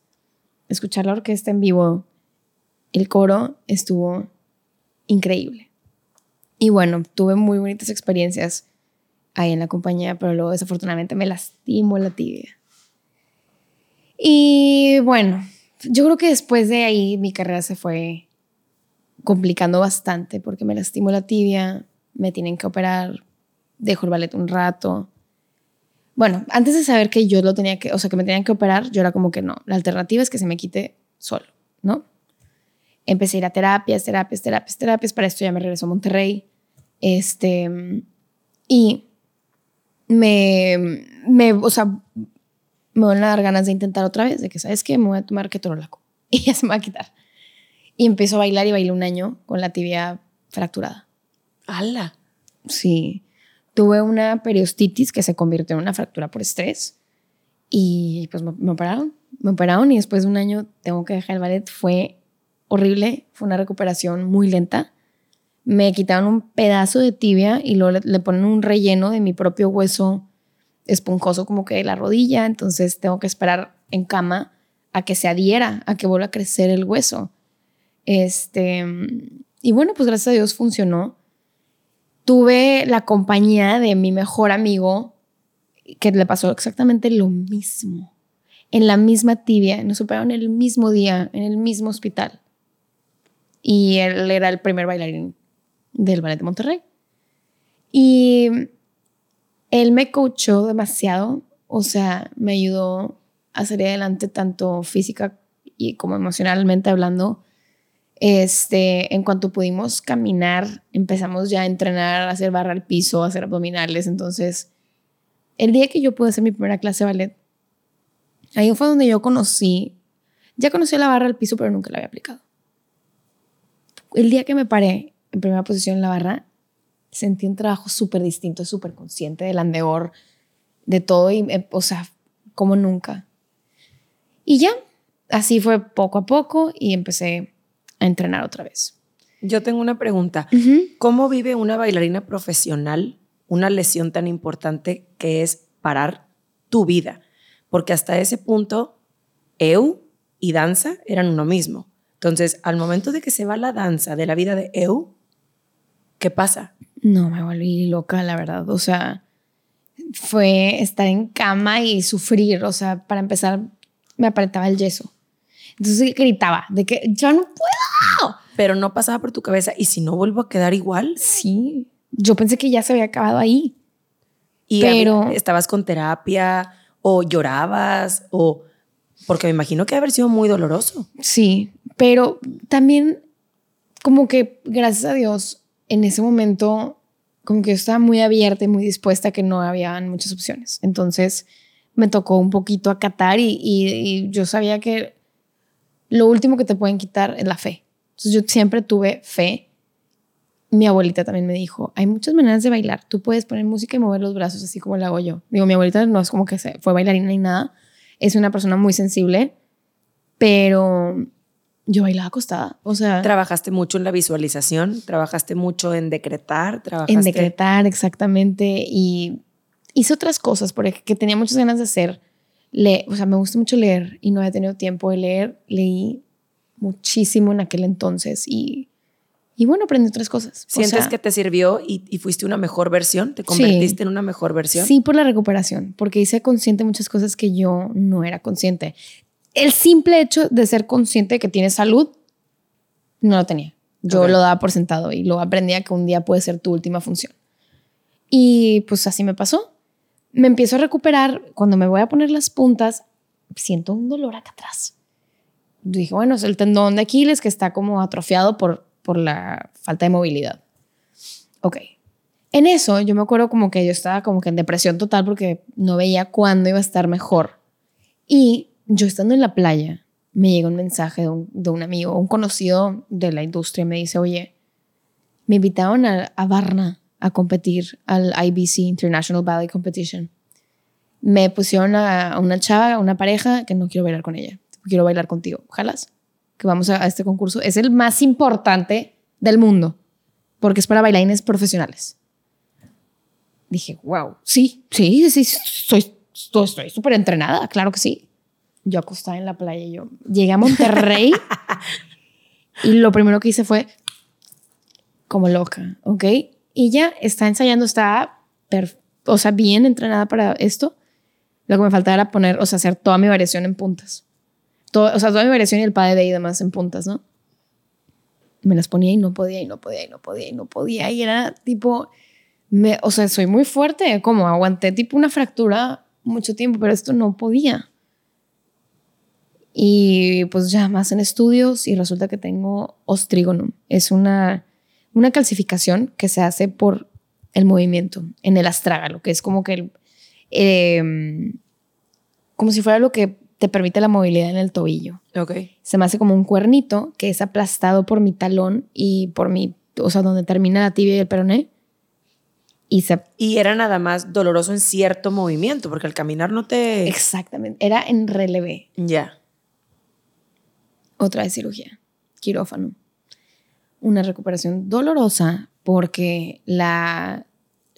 Escuchar la orquesta en vivo, el coro estuvo increíble. Y bueno, tuve muy bonitas experiencias ahí en la compañía, pero luego desafortunadamente me lastimó la tibia. Y bueno, yo creo que después de ahí mi carrera se fue complicando bastante porque me lastimó la tibia, me tienen que operar, dejo el ballet un rato. Bueno, antes de saber que yo lo tenía que, o sea, que me tenían que operar, yo era como que no, la alternativa es que se me quite solo, ¿no? Empecé a ir a terapias, terapias, terapias, terapias, para esto ya me regresó a Monterrey. Este, y me, me, o sea, me van a dar ganas de intentar otra vez, de que, ¿sabes qué? Me voy a tomar ketorolaco y ya se me va a quitar. Y empiezo a bailar y bailé un año con la tibia fracturada. ¡Hala! Sí. Tuve una periostitis que se convirtió en una fractura por estrés y pues me, operaron. Me operaron y después de un año tengo que dejar el ballet. Fue horrible, fue una recuperación muy lenta. Me quitaron un pedazo de tibia y luego le, le ponen un relleno de mi propio hueso esponjoso como que de la rodilla, entonces tengo que esperar en cama a que se adhiera, a que vuelva a crecer el hueso. Este, y bueno, pues gracias a Dios funcionó. Tuve la compañía de mi mejor amigo que le pasó exactamente lo mismo. En la misma tibia, nos operaron el mismo día, en el mismo hospital. Y él era el primer bailarín del Ballet de Monterrey. Y él me coachó demasiado, o sea, me ayudó a salir adelante tanto física y como emocionalmente hablando. Este, en cuanto pudimos caminar, empezamos ya a entrenar, a hacer barra al piso, a hacer abdominales. Entonces, el día que yo pude hacer mi primera clase de ballet, ahí fue donde yo conocí, ya conocí la barra al piso, pero nunca la había aplicado. El día que me paré en primera posición en la barra, sentí un trabajo súper distinto, súper consciente del andeor, de todo, y, eh, o sea, como nunca. Y ya, así fue poco a poco y empecé a entrenar otra vez. Yo tengo una pregunta. ¿Cómo vive una bailarina profesional una lesión tan importante que es parar tu vida? Porque hasta ese punto, EU y danza eran uno mismo. Entonces, al momento de que se va la danza de la vida de EU, ¿qué pasa? No, me volví loca, la verdad. O sea, fue estar en cama y sufrir. O sea, para empezar, me apretaba el yeso. Entonces gritaba de que yo no puedo. Pero no pasaba por tu cabeza. ¿Y si no vuelvo a quedar igual? Sí, yo pensé que ya se había acabado ahí. Y Pero- estabas con terapia o llorabas o... Porque me imagino que debe haber sido muy doloroso. Sí, pero también como que, gracias a Dios, en ese momento, como que yo estaba muy abierta y muy dispuesta a que no había muchas opciones. Entonces, me tocó un poquito acatar y, y, yo sabía que lo último que te pueden quitar es la fe. Entonces, yo siempre tuve fe. Mi abuelita también me dijo, hay muchas maneras de bailar. Tú puedes poner música y mover los brazos así como lo hago yo. Digo, mi abuelita no es como que se fue bailarina ni nada. Es una persona muy sensible, pero yo bailaba acostada. O sea. Trabajaste mucho en la visualización, trabajaste mucho en decretar, trabajaste. En decretar, exactamente. Y hice otras cosas porque que tenía muchas ganas de hacer. Le, o sea, me gusta mucho leer y no he tenido tiempo de leer. Leí muchísimo en aquel entonces y, y bueno, aprendí otras cosas. ¿Sientes que te sirvió y, y, fuiste una mejor versión? ¿Te convertiste en una mejor versión? Sí, por la recuperación, porque hice consciente muchas cosas que yo no era consciente el simple hecho de ser consciente de que tienes salud, no lo tenía. Yo lo daba por sentado y lo aprendía que un día puede ser tu última función. Y pues así me pasó. Me empiezo a recuperar. Cuando me voy a poner las puntas, siento un dolor acá atrás. Dije, bueno, es el tendón de Aquiles que está como atrofiado por, por la falta de movilidad. Ok. En eso yo me acuerdo como que yo estaba como que en depresión total porque no veía cuándo iba a estar mejor. Y yo estando en la playa, me llega un mensaje de un, de un amigo, un conocido de la industria, me dice, oye, me invitaron a, a Varna a competir al IBC International Ballet Competition. Me pusieron a, una chava, a una pareja, que no quiero bailar con ella, quiero bailar contigo. Ojalá que vamos a, a este concurso. Es el más importante del mundo, porque es para bailarines profesionales. Dije, wow, sí, sí, sí, soy, estoy súper entrenada, claro que sí yo acostada en la playa y yo llegué a Monterrey y lo primero que hice fue como loca, ¿ok? Y ya está ensayando, está, o sea, bien entrenada para esto. Lo que me faltaba era poner, o sea, hacer toda mi variación en puntas. Todo, o sea, toda mi variación y el padre de y demás en puntas, ¿no? Me las ponía y no podía, y no podía, y no podía, y no podía. Y era tipo, me, o sea, soy muy fuerte, como aguanté tipo una fractura mucho tiempo, pero esto no podía. Y pues ya más en estudios y resulta que tengo ostrigonum. Es una, una calcificación que se hace por el movimiento en el astrágalo, que es como que em, como si fuera lo que te permite la movilidad en el tobillo. Okay. Se me hace como un cuernito que es aplastado por mi talón y por mi, o sea, donde termina la tibia y el peroné. Y, se, y era nada más doloroso en cierto movimiento, porque al caminar no te... Exactamente, era en relevé. Ya otra vez cirugía, quirófano. Una recuperación dolorosa porque la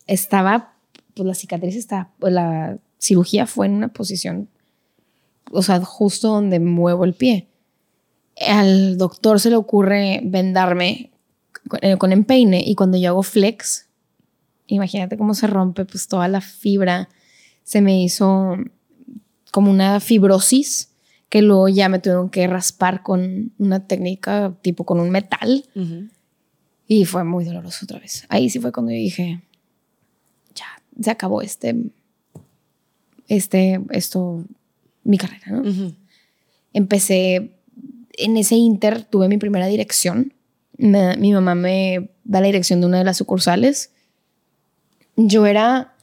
estaba, pues la cicatriz estaba, pues la cirugía fue en una posición, o sea, justo donde muevo el pie. Al doctor se le ocurre vendarme eh, con empeine y cuando yo hago flex, imagínate cómo se rompe pues toda la fibra, se me hizo como una fibrosis que luego ya me tuvieron que raspar con una técnica tipo con un metal. Y fue muy doloroso otra vez. Ahí sí fue cuando yo dije, ya, se acabó este, este, esto, mi carrera, ¿no? Empecé, en ese inter tuve mi primera dirección. mi mamá me da la dirección de una de las sucursales. Yo era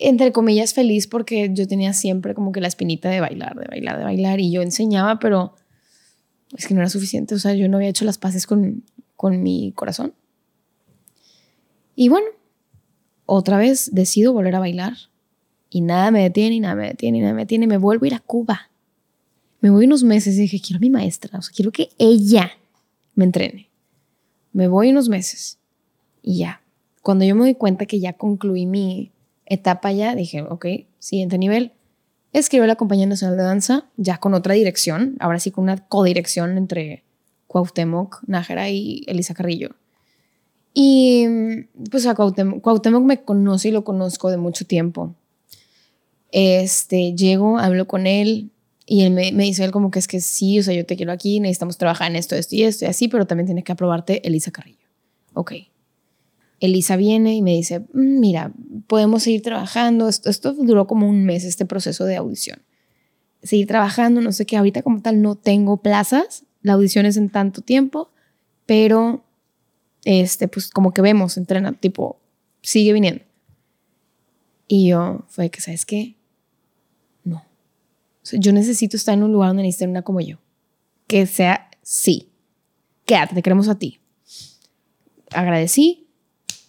entre comillas, feliz porque yo tenía siempre como que la espinita de bailar, de bailar, de bailar y yo enseñaba, pero es que no era suficiente, o sea, yo no había hecho las paces con, con mi corazón. Y bueno, otra vez decido volver a bailar y nada me detiene, y nada me detiene, y nada me detiene, me vuelvo a ir a Cuba. Me voy unos meses y dije, quiero a mi maestra, o sea, quiero que ella me entrene. Me voy unos meses y ya. Cuando yo me doy cuenta que ya concluí mi, etapa ya, dije, ok, siguiente nivel. Escribo la Compañía Nacional de Danza, ya con otra dirección, ahora sí con una codirección entre Cuauhtémoc, Nájera y Elisa Carrillo. Y pues a Cuauhtémoc, Cuauhtémoc me conoce y lo conozco de mucho tiempo. Este, llego, hablo con él y él me, me dice él como que es que sí, o sea, yo te quiero aquí, necesitamos trabajar en esto, esto y esto y así, pero también tiene que aprobarte Elisa Carrillo. Ok. Elisa viene y me dice, mm, mira, podemos seguir trabajando. Esto, esto duró como un mes, este proceso de audición. Seguir trabajando, no sé qué, ahorita como tal no tengo plazas, la audición es en tanto tiempo, pero este, pues como que vemos, entrena, tipo, sigue viniendo. Y yo, fue que, ¿sabes qué? Yo necesito estar en un lugar donde necesite una como yo. Que sea, sí. Quédate, te queremos a ti. Agradecí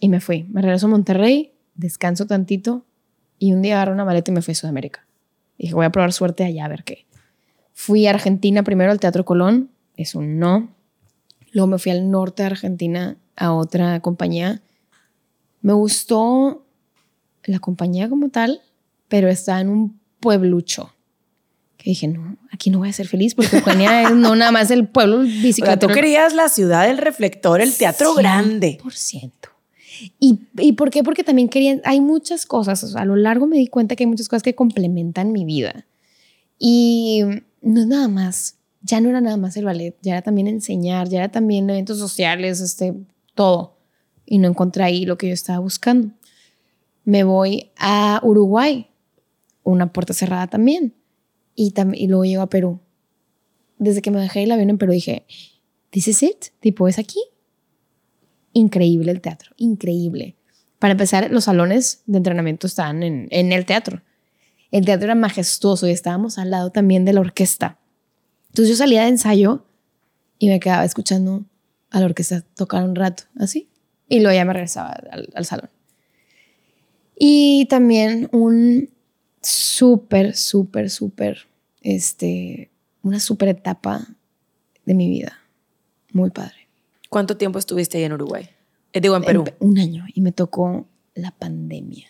y me fui. Me regreso a Monterrey, descanso tantito y un día agarro una maleta y me fui a Sudamérica. Dije, voy a probar suerte allá a ver qué. Fui a Argentina primero al Teatro Colón, es un no. Luego me fui al norte de Argentina a otra compañía. Me gustó la compañía como tal, pero estaba en un pueblucho. Que dije, no, aquí no voy a ser feliz porque Eugenia es no nada más el pueblo bicicleta. tú querías la ciudad del reflector, el teatro grande. Por ciento. ¿Y, ¿Y por qué? Porque también querían, hay muchas cosas, a lo largo me di cuenta que hay muchas cosas que complementan mi vida. Y no nada más, ya no era nada más el ballet, ya era también enseñar, ya era también eventos sociales, este, todo. Y no encontré ahí lo que yo estaba buscando me voy a Uruguay, una puerta cerrada también, y, y luego llego a Perú. Desde que me dejé el avión en Perú dije, ¿this is it? Tipo, ¿es aquí? Increíble el teatro, increíble. Para empezar, los salones de entrenamiento estaban en, en el teatro. El teatro era majestuoso y estábamos al lado también de la orquesta. Entonces yo salía de ensayo y me quedaba escuchando a la orquesta tocar un rato, así. Y luego ya me regresaba al salón. Y también un súper, súper, súper, este, una súper etapa de mi vida. Muy padre. ¿Cuánto tiempo estuviste ahí en Uruguay? Eh, digo, en Perú. un año y me tocó la pandemia.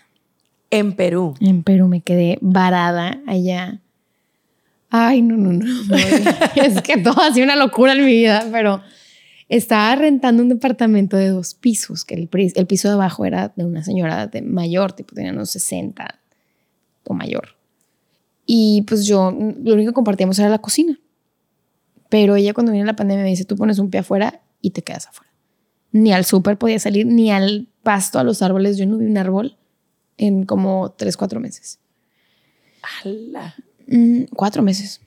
En Perú. En Perú me quedé varada allá. Ay, no, no, no. es que todo ha sido una locura en mi vida, pero estaba rentando un departamento de dos pisos, que el, el piso de abajo era de una señora de mayor, tipo tenía unos 60 o mayor. Y pues yo, lo único que compartíamos era la cocina. Pero ella cuando viene la pandemia me dice, tú pones un pie afuera y te quedas afuera. Ni al súper podía salir, ni al pasto, a los árboles. Yo no vi un árbol en como tres, cuatro meses. ¡Hala! Mm, cuatro meses.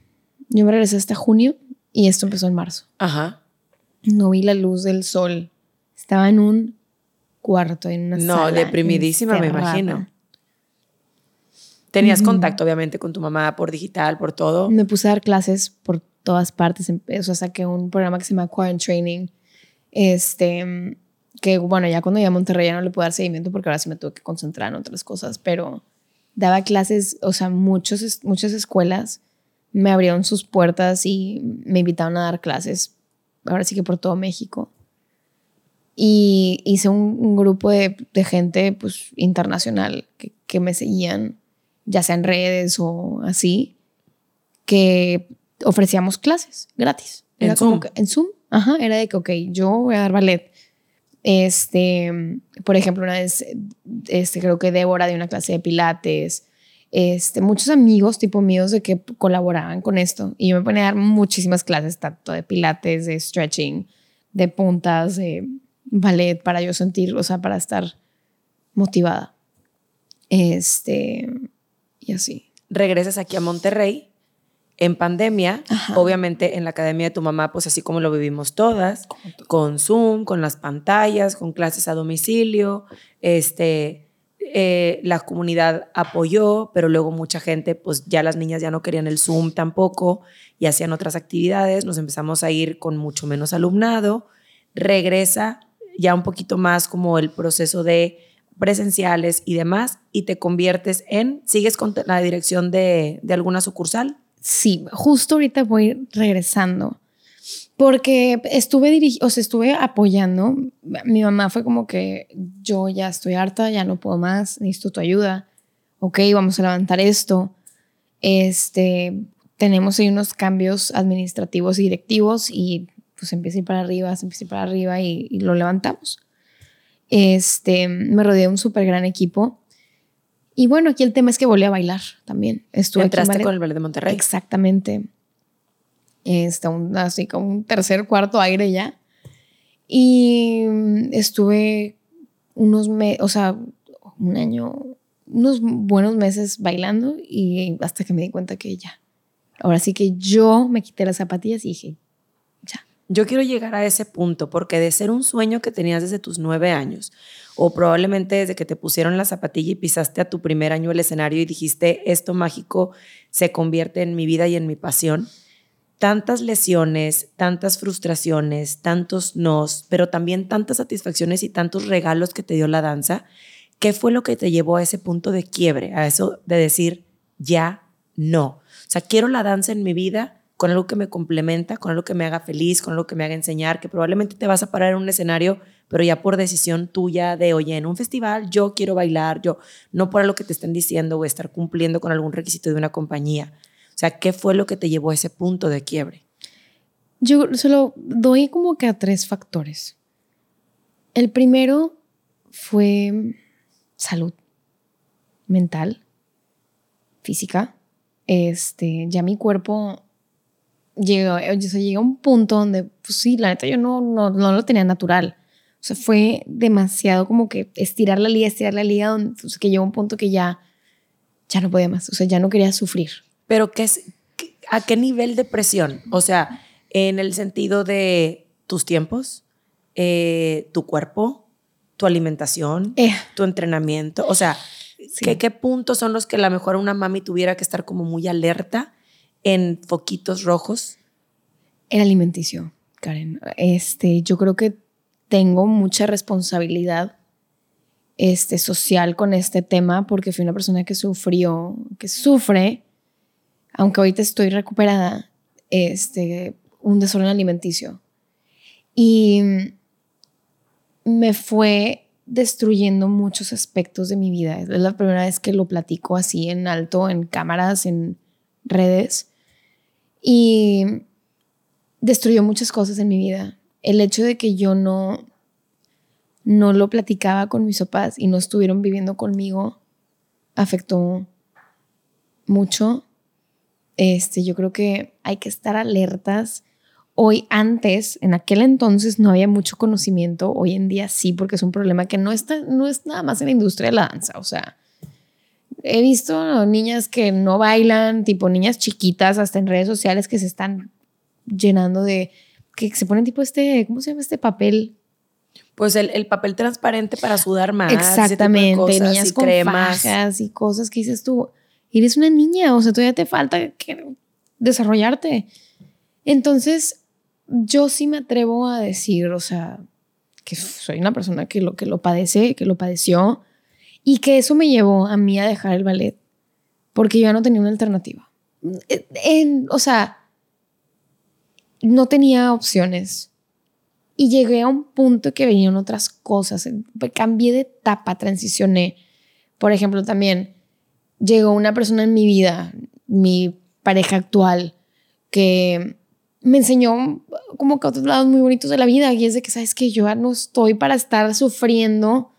Yo me regresé hasta junio y esto empezó en marzo. Ajá no vi la luz del sol. Estaba en un cuarto, en una no, sala. No, deprimidísima, me imagino. ¿Tenías contacto, obviamente, con tu mamá por digital, por todo? Me puse a dar clases por todas partes. O sea, saqué un programa que se llama Quarant Training. Este, que bueno, ya cuando llegué a Monterrey ya no le pude dar seguimiento porque ahora sí me tuve que concentrar en otras cosas, pero daba clases, o sea, muchos, muchas escuelas me abrieron sus puertas y me invitaron a dar clases ahora sí que por todo México. Y hice un, grupo de, gente pues, internacional que, me seguían, ya sea en redes o así, que ofrecíamos clases gratis. ¿En Zoom? en Zoom, ajá, era de que, ok, yo voy a dar ballet. Este, por ejemplo, una vez, este, creo que Débora de una clase de pilates, este, muchos amigos tipo míos de que colaboraban con esto y yo me ponía a dar muchísimas clases, tanto de pilates, de stretching, de puntas, de ballet, para yo sentir, o sea, para estar motivada. Este, y así. Regresas aquí a Monterrey en pandemia, obviamente en la academia de tu mamá, pues así como lo vivimos todas, con Zoom, con las pantallas, con clases a domicilio, este, eh, la comunidad apoyó, pero luego mucha gente, pues ya las niñas ya no querían el Zoom tampoco y hacían otras actividades, nos empezamos a ir con mucho menos alumnado, regresa ya un poquito más como el proceso de presenciales y demás, y te conviertes en, ¿sigues con la dirección de, de alguna sucursal? Sí, justo ahorita voy regresando porque estuve o sea, estuve apoyando. Mi mamá fue como que yo ya estoy harta, ya no puedo más, necesito tu ayuda. Ok, vamos a levantar esto. Este, tenemos ahí unos cambios administrativos y directivos y pues empieza a ir para arriba, se empieza a ir para arriba y, lo levantamos. Este, me rodeé de un súper gran equipo. Y bueno, aquí el tema es que volví a bailar también. Estuve Entraste con el ballet de Monterrey. Exactamente este, un, así como un tercer, cuarto aire ya. Y estuve unos meses, o sea, un año, unos buenos meses bailando y hasta que me di cuenta que ya, ahora sí que yo me quité las zapatillas y dije. Yo quiero llegar a ese punto porque de ser un sueño que tenías desde tus nueve años o probablemente desde que te pusieron la zapatilla y pisaste a tu primer año el escenario y dijiste, esto mágico se convierte en mi vida y en mi pasión, tantas lesiones, tantas frustraciones, tantos nos, pero también tantas satisfacciones y tantos regalos que te dio la danza, ¿qué fue lo que te llevó a ese punto de quiebre, a eso de decir, ya no? O sea, quiero la danza en mi vida con algo que me complementa, con algo que me haga feliz, con algo que me haga enseñar, que probablemente te vas a parar en un escenario, pero ya por decisión tuya de, oye, en un festival yo quiero bailar, yo, no por algo que te estén diciendo o estar cumpliendo con algún requisito de una compañía. O sea, ¿qué fue lo que te llevó a ese punto de quiebre? Yo solo doy como que a tres factores. El primero fue salud mental, física. Este, ya mi cuerpo llegó, llegué a un punto donde, pues sí, la neta yo no, no, no lo tenía natural. O sea, fue demasiado como que estirar la liga, estirar la liga, donde, que llegó a un punto que ya, ya no podía más. O sea, ya no quería sufrir. Pero ¿qué es, ¿a qué nivel de presión? O sea, en el sentido de tus tiempos, eh, tu cuerpo, tu alimentación, eh. tu entrenamiento. O sea, ¿qué, ¿qué puntos son los que a lo mejor una mami tuviera que estar como muy alerta? En foquitos rojos? El alimenticio, Karen. Este, yo creo que tengo mucha responsabilidad este, social con este tema porque fui una persona que sufrió, que sufre, aunque ahorita estoy recuperada, este, un desorden alimenticio. Y me fue destruyendo muchos aspectos de mi vida. Es la primera vez que lo platico así en alto, en cámaras, en redes y destruyó muchas cosas en mi vida. El hecho de que yo no, no lo platicaba con mis papás y no estuvieron viviendo conmigo afectó mucho. Este, yo creo que hay que estar alertas. Hoy antes, en aquel entonces no había mucho conocimiento, hoy en día sí, porque es un problema que no, está, no es nada más en la industria de la danza, o sea, he visto niñas que no bailan, tipo niñas chiquitas, hasta en redes sociales que se están llenando de, que se ponen tipo este, ¿cómo se llama este papel? Pues el, papel transparente para sudar más. Exactamente, niñas con cremas. y cosas que dices tú, eres una niña, o sea, todavía te falta que desarrollarte. Entonces, yo sí me atrevo a decir, o sea, que soy una persona que lo, que lo padece, que lo padeció, y que eso me llevó a mí a dejar el ballet, porque yo ya no tenía una alternativa. En, o sea, no tenía opciones. Y llegué a un punto que venían otras cosas. Cambié de etapa, transicioné. Por ejemplo, también llegó una persona en mi vida, mi pareja actual, que me enseñó como que otros lados muy bonitos de la vida. Y es de que, ¿sabes que Yo no estoy para estar sufriendo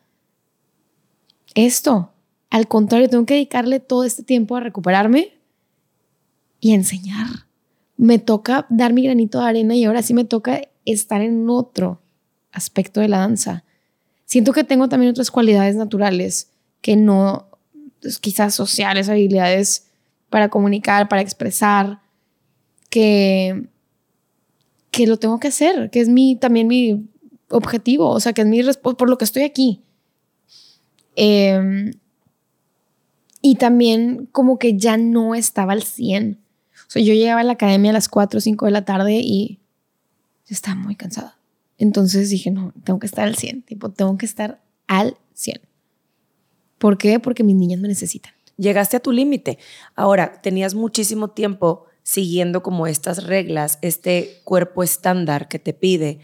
esto. Al contrario, tengo que dedicarle todo este tiempo a recuperarme y enseñar. Me toca dar mi granito de arena y ahora sí me toca estar en otro aspecto de la danza. Siento que tengo también otras cualidades naturales que no, pues, quizás sociales, habilidades para comunicar, para expresar, que, que lo tengo que hacer, que es mi, también mi objetivo, o sea, que es mi por lo que estoy aquí. Em, y también como que ya no estaba al 100. O sea, yo llegaba a la academia a las 4 o 5 de la tarde y estaba muy cansada. Entonces dije, no, tengo que estar al 100, tipo, tengo que estar al 100. ¿Por qué? Porque mis niñas me necesitan. Llegaste a tu límite. Ahora, tenías muchísimo tiempo siguiendo como estas reglas, este cuerpo estándar que te pide.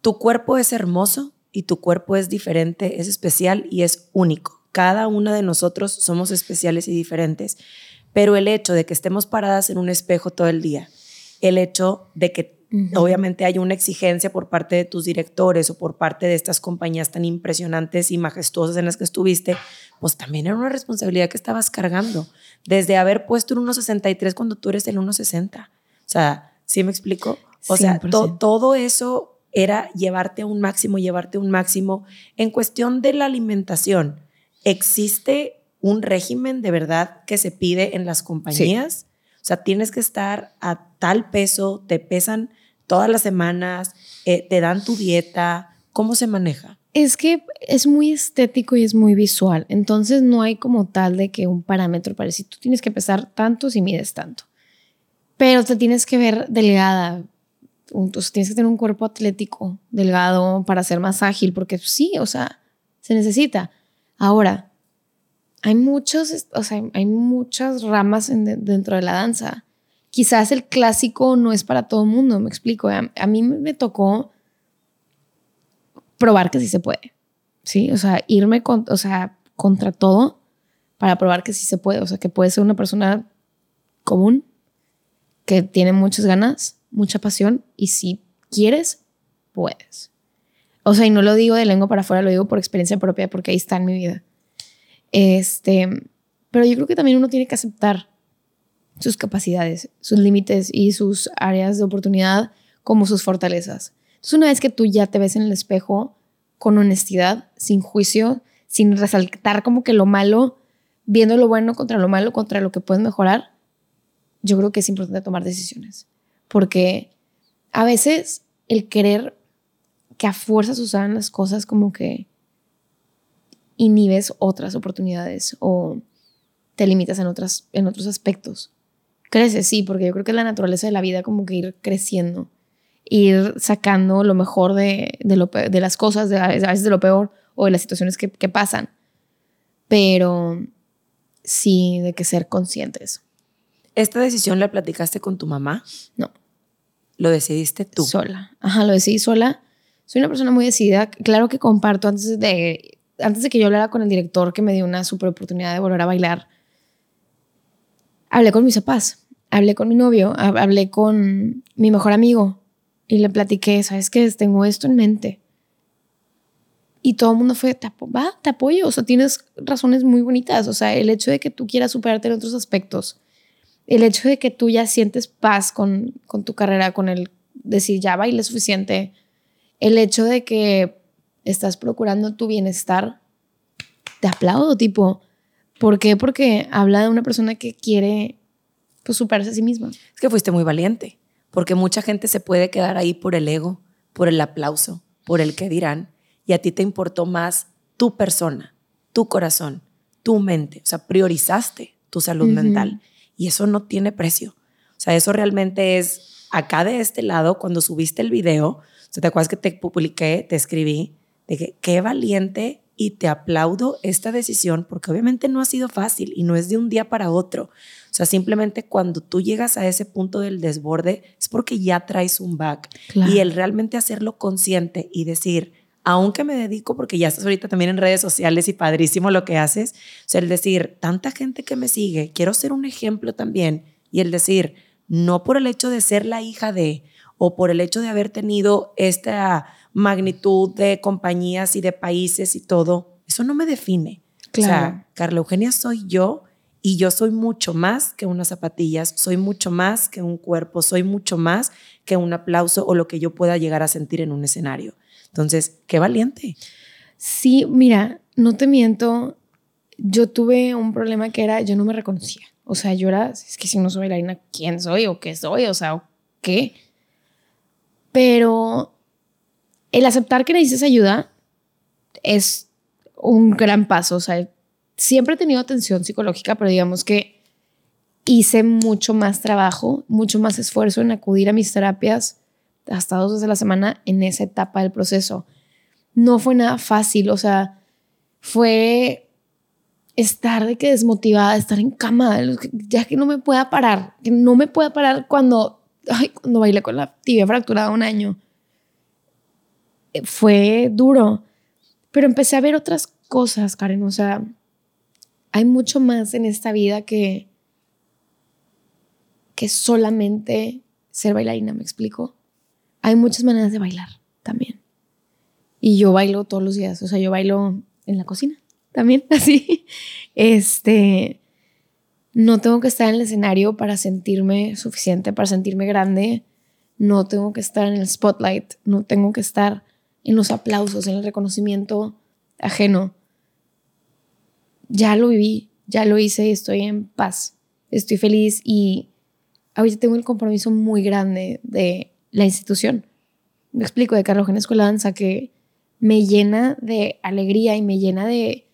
¿Tu cuerpo es hermoso? Y tu cuerpo es diferente, es especial y es único. Cada una de nosotros somos especiales y diferentes. Pero el hecho de que estemos paradas en un espejo todo el día, el hecho de que obviamente hay una exigencia por parte de tus directores o por parte de estas compañías tan impresionantes y majestuosas en las que estuviste, pues también era una responsabilidad que estabas cargando. Desde haber puesto un 1,63 cuando tú eres el 1,60. O sea, ¿sí me explico? O sea, todo eso era llevarte a un máximo, llevarte a un máximo. En cuestión de la alimentación, ¿existe un régimen de verdad que se pide en las compañías? O sea, tienes que estar a tal peso, te pesan todas las semanas, eh, te dan tu dieta, ¿cómo se maneja? Es que es muy estético y es muy visual, entonces no hay como tal de que un parámetro para decir tú tienes que pesar tanto si mides tanto, pero te tienes que ver delgada, entonces tienes que tener un cuerpo atlético, delgado, para ser más ágil, porque sí, o sea, se necesita. Ahora, hay muchos, o sea, hay muchas ramas dentro de la danza. Quizás el clásico no es para todo el mundo, me explico. A, mí me tocó probar que sí se puede, ¿sí? O sea, irme con, o sea, contra todo para probar que sí se puede. O sea, que puede ser una persona común, que tiene muchas ganas, mucha pasión, y si quieres, puedes. O sea, y no lo digo de lengua para afuera, lo digo por experiencia propia, porque ahí está en mi vida. Este, pero yo creo que también uno tiene que aceptar sus capacidades, sus límites y sus áreas de oportunidad como sus fortalezas. Entonces, una vez que tú ya te ves en el espejo con honestidad, sin juicio, sin resaltar como que lo malo, viendo lo bueno contra lo malo, contra lo que puedes mejorar, yo creo que es importante tomar decisiones. Porque a veces el querer que a fuerza sucedan las cosas como que inhibes otras oportunidades o te limitas en, otras, en otros aspectos. Creces, sí, porque yo creo que es la naturaleza de la vida como que ir creciendo, ir sacando lo mejor de, de, las cosas, de, a veces de lo peor o de las situaciones que, que pasan. Pero sí, de que ser conscientes. ¿Esta decisión la platicaste con tu mamá? No. ¿Lo decidiste tú? Sola. Ajá, lo decidí sola. Soy una persona muy decidida. Claro que comparto antes de, antes de que yo hablara con el director que me dio una super oportunidad de volver a bailar. Hablé con mis papás, hablé con mi novio, hablé con mi mejor amigo y le platiqué, ¿sabes qué? Tengo esto en mente. Y todo el mundo fue, va, te apoyo, o sea, tienes razones muy bonitas, o sea, el hecho de que tú quieras superarte en otros aspectos, el hecho de que tú ya sientes paz con, con tu carrera, con el decir, ya baile suficiente, el hecho de que estás procurando tu bienestar, te aplaudo, tipo. ¿Por qué? Porque habla de una persona que quiere pues, superarse a sí misma. Es que fuiste muy valiente, porque mucha gente se puede quedar ahí por el ego, por el aplauso, por el que dirán, y a ti te importó más tu persona, tu corazón, tu mente. O sea, priorizaste tu salud mental y eso no tiene precio. O sea, eso realmente es acá de este lado, cuando subiste el video, te acuerdas que te publiqué, te escribí, de que qué valiente y te aplaudo esta decisión porque obviamente no ha sido fácil y no es de un día para otro. O sea, simplemente cuando tú llegas a ese punto del desborde es porque ya traes un back y el realmente hacerlo consciente y decir, aunque me dedico, porque ya estás ahorita también en redes sociales y padrísimo lo que haces, o sea, el decir, tanta gente que me sigue, quiero ser un ejemplo también y el decir, no por el hecho de ser la hija de o por el hecho de haber tenido esta magnitud de compañías y de países y todo, eso no me define. Claro. O sea, Carla Eugenia soy yo y yo soy mucho más que unas zapatillas, soy mucho más que un cuerpo, soy mucho más que un aplauso o lo que yo pueda llegar a sentir en un escenario. Entonces, qué valiente. Sí, mira, no te miento, yo tuve un problema que era, yo no me reconocía. O sea, yo era, es que si no soy bailarina, ¿quién soy o qué soy? O sea, ¿qué? Pero el aceptar que necesitas ayuda es un gran paso. O sea, siempre he tenido atención psicológica, pero digamos que hice mucho más trabajo, mucho más esfuerzo en acudir a mis terapias hasta dos veces a la semana en esa etapa del proceso. No fue nada fácil, o sea, fue estar de que desmotivada, estar en cama, ya que no me pueda parar, que no me pueda parar cuando, ay, cuando bailé con la tibia fracturada un año fue duro, pero empecé a ver otras cosas, Karen, o sea, hay mucho más en esta vida que que solamente ser bailarina, me explico. Hay muchas maneras de bailar también. Y yo bailo todos los días, o sea, yo bailo en la cocina también, así. Este, no tengo que estar en el escenario para sentirme suficiente, para sentirme grande. No tengo que estar en el spotlight, no tengo que estar en los aplausos, en el reconocimiento ajeno. Ya lo viví, ya lo hice y estoy en paz, estoy feliz y ahorita tengo el compromiso muy grande de la institución. Me explico, de Carlos Escuela Danza, que me llena de alegría y me llena de,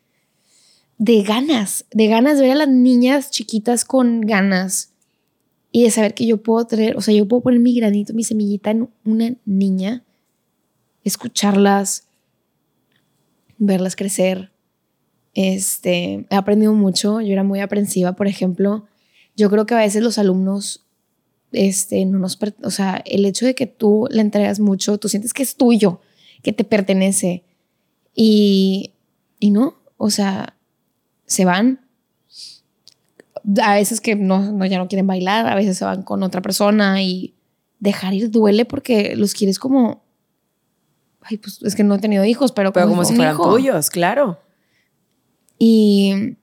de ganas, de ganas de ver a las niñas chiquitas con ganas y de saber que yo puedo tener, o sea, yo puedo poner mi granito, mi semillita en una niña, escucharlas, verlas crecer. Este, he aprendido mucho, yo era muy aprensiva, por ejemplo. Yo creo que a veces los alumnos este, no nos, o sea, el hecho de que tú le entregas mucho, tú sientes que es tuyo, que te pertenece. Y, y no, o sea, se van. A veces que no, no, ya no quieren bailar, a veces se van con otra persona y dejar ir duele porque los quieres como... Ay, pues es que no he tenido hijos, pero, pero como, si fueran tuyos, claro. Y,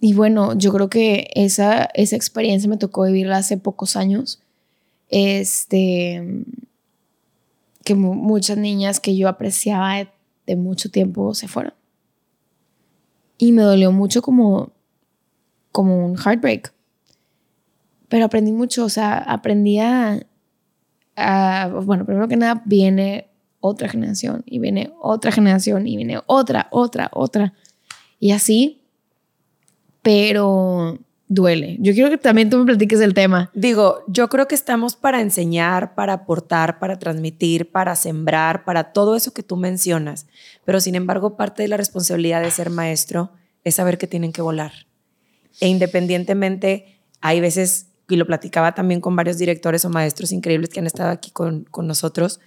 y bueno, yo creo que esa, esa experiencia me tocó vivirla hace pocos años este, que muchas niñas que yo apreciaba de, mucho tiempo se fueron. Y me dolió mucho como, como un heartbreak. Pero aprendí mucho, o sea, aprendí a, bueno, primero que nada viene otra generación y viene otra generación y viene otra, otra, otra. Y así, pero duele. Yo quiero que también tú me platiques el tema. Digo, yo creo que estamos para enseñar, para aportar, para transmitir, para sembrar, para todo eso que tú mencionas. Pero sin embargo, parte de la responsabilidad de ser maestro es saber que tienen que volar. E independientemente, hay veces, y lo platicaba también con varios directores o maestros increíbles que han estado aquí con, con nosotros,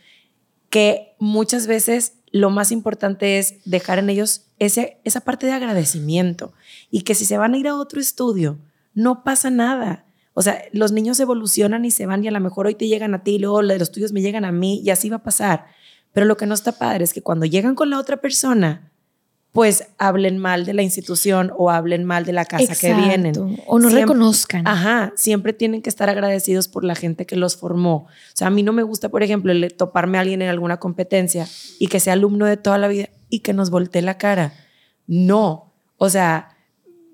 que muchas veces lo más importante es dejar en ellos ese, esa parte de agradecimiento y que si se van a ir a otro estudio, no pasa nada. O sea, los niños evolucionan y se van y a lo mejor hoy te llegan a ti y luego los tuyos me llegan a mí y así va a pasar. Pero lo que no está padre es que cuando llegan con la otra persona, pues hablen mal de la institución o hablen mal de la casa que vienen. O no reconozcan. Ajá, siempre tienen que estar agradecidos por la gente que los formó. O sea, a mí no me gusta, por ejemplo, el toparme a alguien en alguna competencia y que sea alumno de toda la vida y que nos voltee la cara. No, o sea,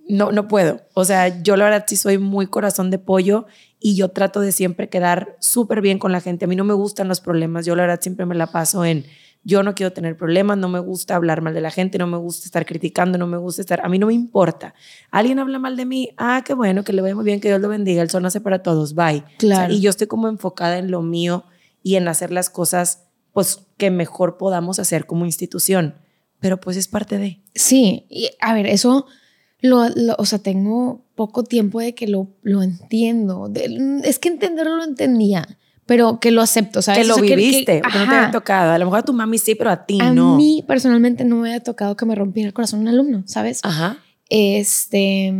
no, no puedo. O sea, yo la verdad sí soy muy corazón de pollo y yo trato de siempre quedar súper bien con la gente. A mí no me gustan los problemas. Yo la verdad siempre me la paso en, yo no quiero tener problemas, no me gusta hablar mal de la gente, no me gusta estar criticando, no me gusta estar, a mí no me importa. Alguien habla mal de mí, ah, qué bueno, que le vaya muy bien, que Dios lo bendiga, el sol nace para todos, bye. Claro. y yo estoy como enfocada en lo mío y en hacer las cosas pues que mejor podamos hacer como institución, pero pues es parte de. Sí, y a ver, eso lo, o sea, tengo poco tiempo de que lo, lo entiendo. es que entenderlo lo entendía, pero que lo acepto, ¿sabes? Que lo viviste, que, no te había tocado. A lo mejor a tu mami sí, pero a ti no. A mí personalmente no me había tocado que me rompiera el corazón un alumno, ¿sabes? Ajá. Este,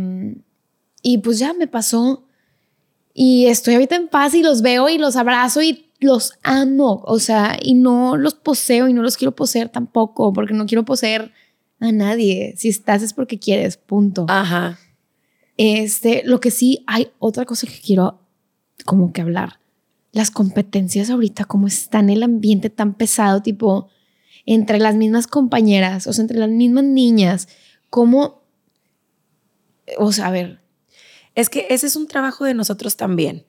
y pues ya me pasó. Y estoy ahorita en paz y los veo y los abrazo y los amo. O sea, y no los poseo y no los quiero poseer tampoco, porque no quiero poseer a nadie. Si estás es porque quieres, punto. Ajá. Este, lo que sí hay otra cosa que quiero como que hablar. Las competencias ahorita, como están el ambiente tan pesado, tipo entre las mismas compañeras, o sea, entre las mismas niñas, como, o sea, a ver. Es que ese es un trabajo de nosotros también.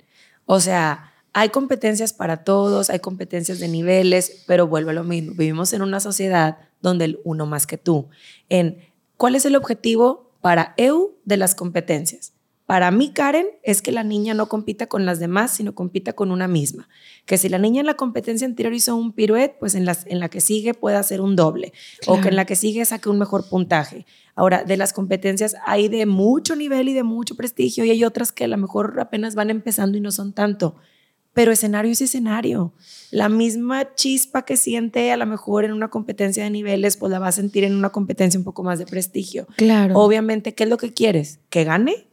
O sea, hay competencias para todos, hay competencias de niveles, pero vuelvo a lo mismo. Vivimos en una sociedad donde el uno más que tú. En cuál es el objetivo para EU de las competencias. Para mí, Karen, es que la niña no compita con las demás, sino compita con una misma. Que si la niña en la competencia anterior hizo un piruet, pues en, las, en la que sigue puede hacer un doble. O que en la que sigue saque un mejor puntaje. Ahora, de las competencias hay de mucho nivel y de mucho prestigio y hay otras que a lo mejor apenas van empezando y no son tanto pero escenario es escenario. La misma chispa que siente a lo mejor en una competencia de niveles, pues la va a sentir en una competencia un poco más de prestigio. Claro. Obviamente, ¿qué es lo que quieres? ¿Que gane?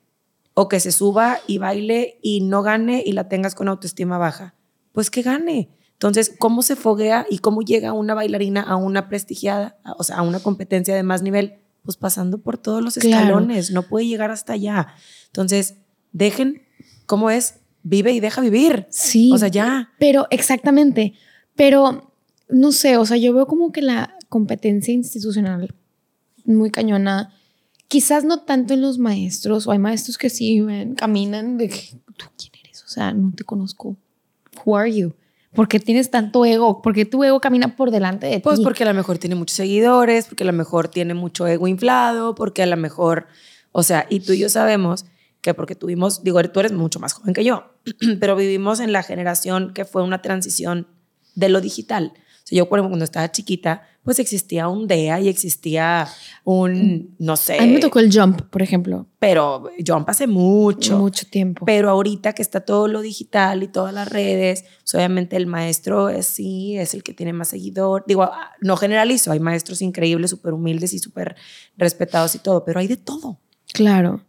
¿O que se suba y baile y no gane y la tengas con autoestima baja? Pues que gane. Entonces, ¿cómo se foguea y cómo llega una bailarina a una prestigiada, o sea, a una competencia de más nivel? Pues pasando por todos los escalones, no puede llegar hasta allá. Entonces, dejen, ¿cómo es? Vive y deja vivir. Sí. O sea, ya. Pero exactamente. Pero no sé, o sea, yo veo como que la competencia institucional muy cañona. Quizás no tanto en los maestros, o hay maestros que sí caminan de tú quién eres, o sea, no te conozco. Who are you? ¿Por qué tienes tanto ego? ¿Por qué tu ego camina por delante de Pues ti? porque a lo mejor tiene muchos seguidores, porque a lo mejor tiene mucho ego inflado, porque a lo mejor, o sea, y tú y yo sabemos que porque tuvimos, digo, tú eres mucho más joven que yo, pero vivimos en la generación que fue una transición de lo digital. O sea, yo cuando estaba chiquita, pues existía un DEA y existía un, no sé. A mí me tocó el jump, por ejemplo. Pero yo pasé mucho. Mucho tiempo. Pero ahorita que está todo lo digital y todas las redes, pues obviamente el maestro es sí, es el que tiene más seguidor. Digo, ah, no generalizo, hay maestros increíbles, súper humildes y súper respetados y todo, pero hay de todo. Claro.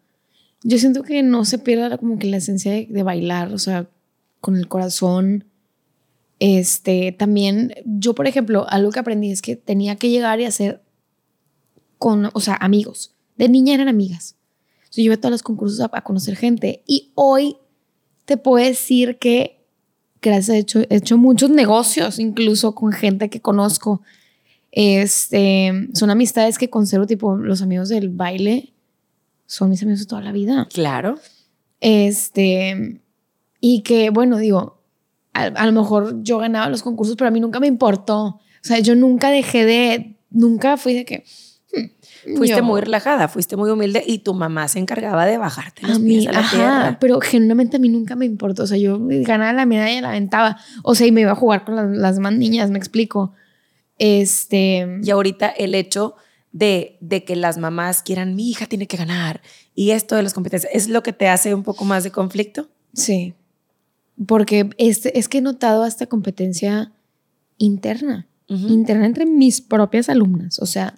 Yo siento que no se pierda como que la esencia de, bailar, o sea, con el corazón. Este, también, yo, por ejemplo, algo que aprendí es que tenía que llegar y hacer con, o sea, amigos. De niña eran amigas. yo iba a todos los concursos a, conocer gente. Y hoy te puedo decir que, gracias a hecho, he hecho muchos negocios, incluso con gente que conozco. Este, son amistades que conservo, tipo los amigos del baile, son mis amigos de toda la vida. Claro. Este, y que, bueno, digo, a, a, lo mejor yo ganaba los concursos, pero a mí nunca me importó. O sea, yo nunca dejé de, nunca fui de que... Hmm, fuiste yo, muy relajada, fuiste muy humilde y tu mamá se encargaba de bajarte los a pies mí, a la ajá, tierra. pero genuinamente a mí nunca me importó. O sea, yo ganaba la medalla y la aventaba. O sea, y me iba a jugar con las, las más niñas, me explico. Este... Y ahorita el hecho de, de, que las mamás quieran, mi hija tiene que ganar, y esto de las competencias, ¿es lo que te hace un poco más de conflicto? Sí, porque es, es que he notado hasta competencia interna, uh -huh. interna entre mis propias alumnas, o sea,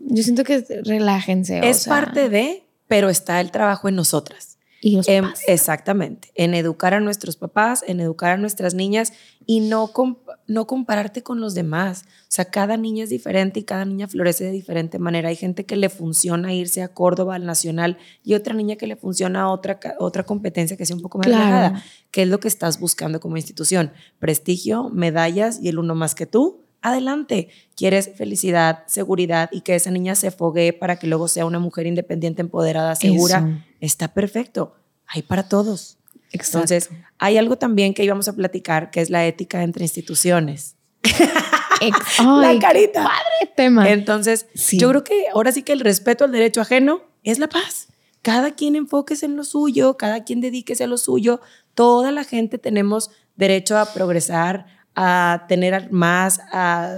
yo siento que relájense. Es o sea, parte de, pero está el trabajo en nosotras. Y los en, papás. exactamente, en educar a nuestros papás, en educar a nuestras niñas y no, comp no compararte con los demás. O sea, cada niña es diferente y cada niña florece de diferente manera. Hay gente que le funciona irse a Córdoba, al Nacional, y otra niña que le funciona a otra, otra competencia que sea un poco más Claro. relajada. ¿Qué es lo que estás buscando como institución? Prestigio, medallas y el uno más que tú. Adelante. ¿Quieres felicidad, seguridad y que esa niña se foguee para que luego sea una mujer independiente, empoderada, segura? Eso. Está perfecto. Hay para todos. Exacto. Entonces, hay algo también que íbamos a platicar, que es la ética entre instituciones. La carita. padre tema. Entonces, Sí. yo creo que ahora sí que el respeto al derecho ajeno es la paz. Cada quien enfóquese en lo suyo, cada quien dedíquese a lo suyo. Toda la gente tenemos derecho a progresar, a tener más, a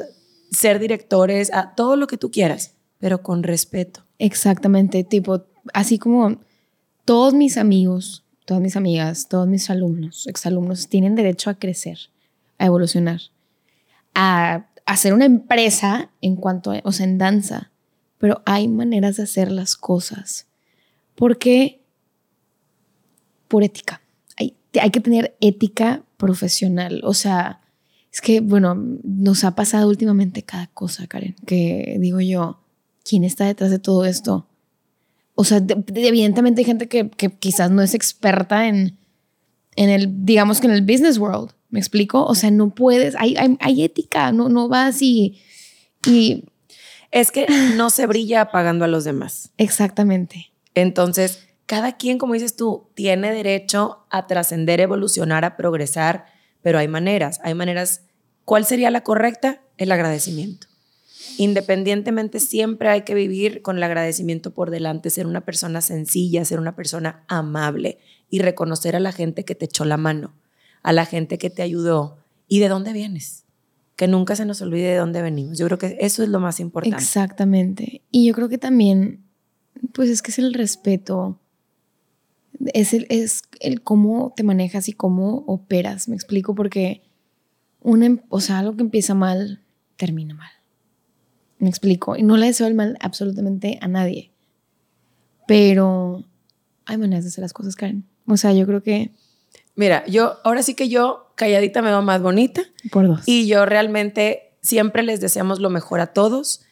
ser directores, a todo lo que tú quieras, pero con respeto. Exactamente, tipo, así como todos mis amigos, todas mis amigas, todos mis alumnos, exalumnos, tienen derecho a crecer, a evolucionar, a hacer una empresa en cuanto a, o sea, en danza, pero hay maneras de hacer las cosas. Porque por ética. Hay, hay que tener ética profesional. O sea, es que, bueno, nos ha pasado últimamente cada cosa, Karen, que digo yo, ¿quién está detrás de todo esto? O sea, de- de- evidentemente hay gente que, que quizás no es experta en, en el, digamos que en el business world, ¿me explico? O sea, no puedes, hay, hay, hay ética, no, no vas y, y Es que no se brilla apagando a los demás. exactamente. Entonces, cada quien, como dices tú, tiene derecho a trascender, evolucionar, a progresar, pero hay maneras, hay maneras. ¿Cuál sería la correcta? El agradecimiento. Independientemente, siempre hay que vivir con el agradecimiento por delante, ser una persona sencilla, ser una persona amable y reconocer a la gente que te echó la mano, a la gente que te ayudó y de dónde vienes. Que nunca se nos olvide de dónde venimos. Yo creo que eso es lo más importante. Exactamente. Y yo creo que también, pues es que es el respeto, es el, es el cómo te manejas y cómo operas, me explico, porque una, o sea, algo que empieza mal, termina mal. Me explico. Y no le deseo el mal absolutamente a nadie. Pero hay maneras de hacer las cosas, Karen. O sea, yo creo que Mira, yo ahora sí que yo calladita me veo más bonita. por dos. Y yo realmente siempre les deseamos lo mejor a todos.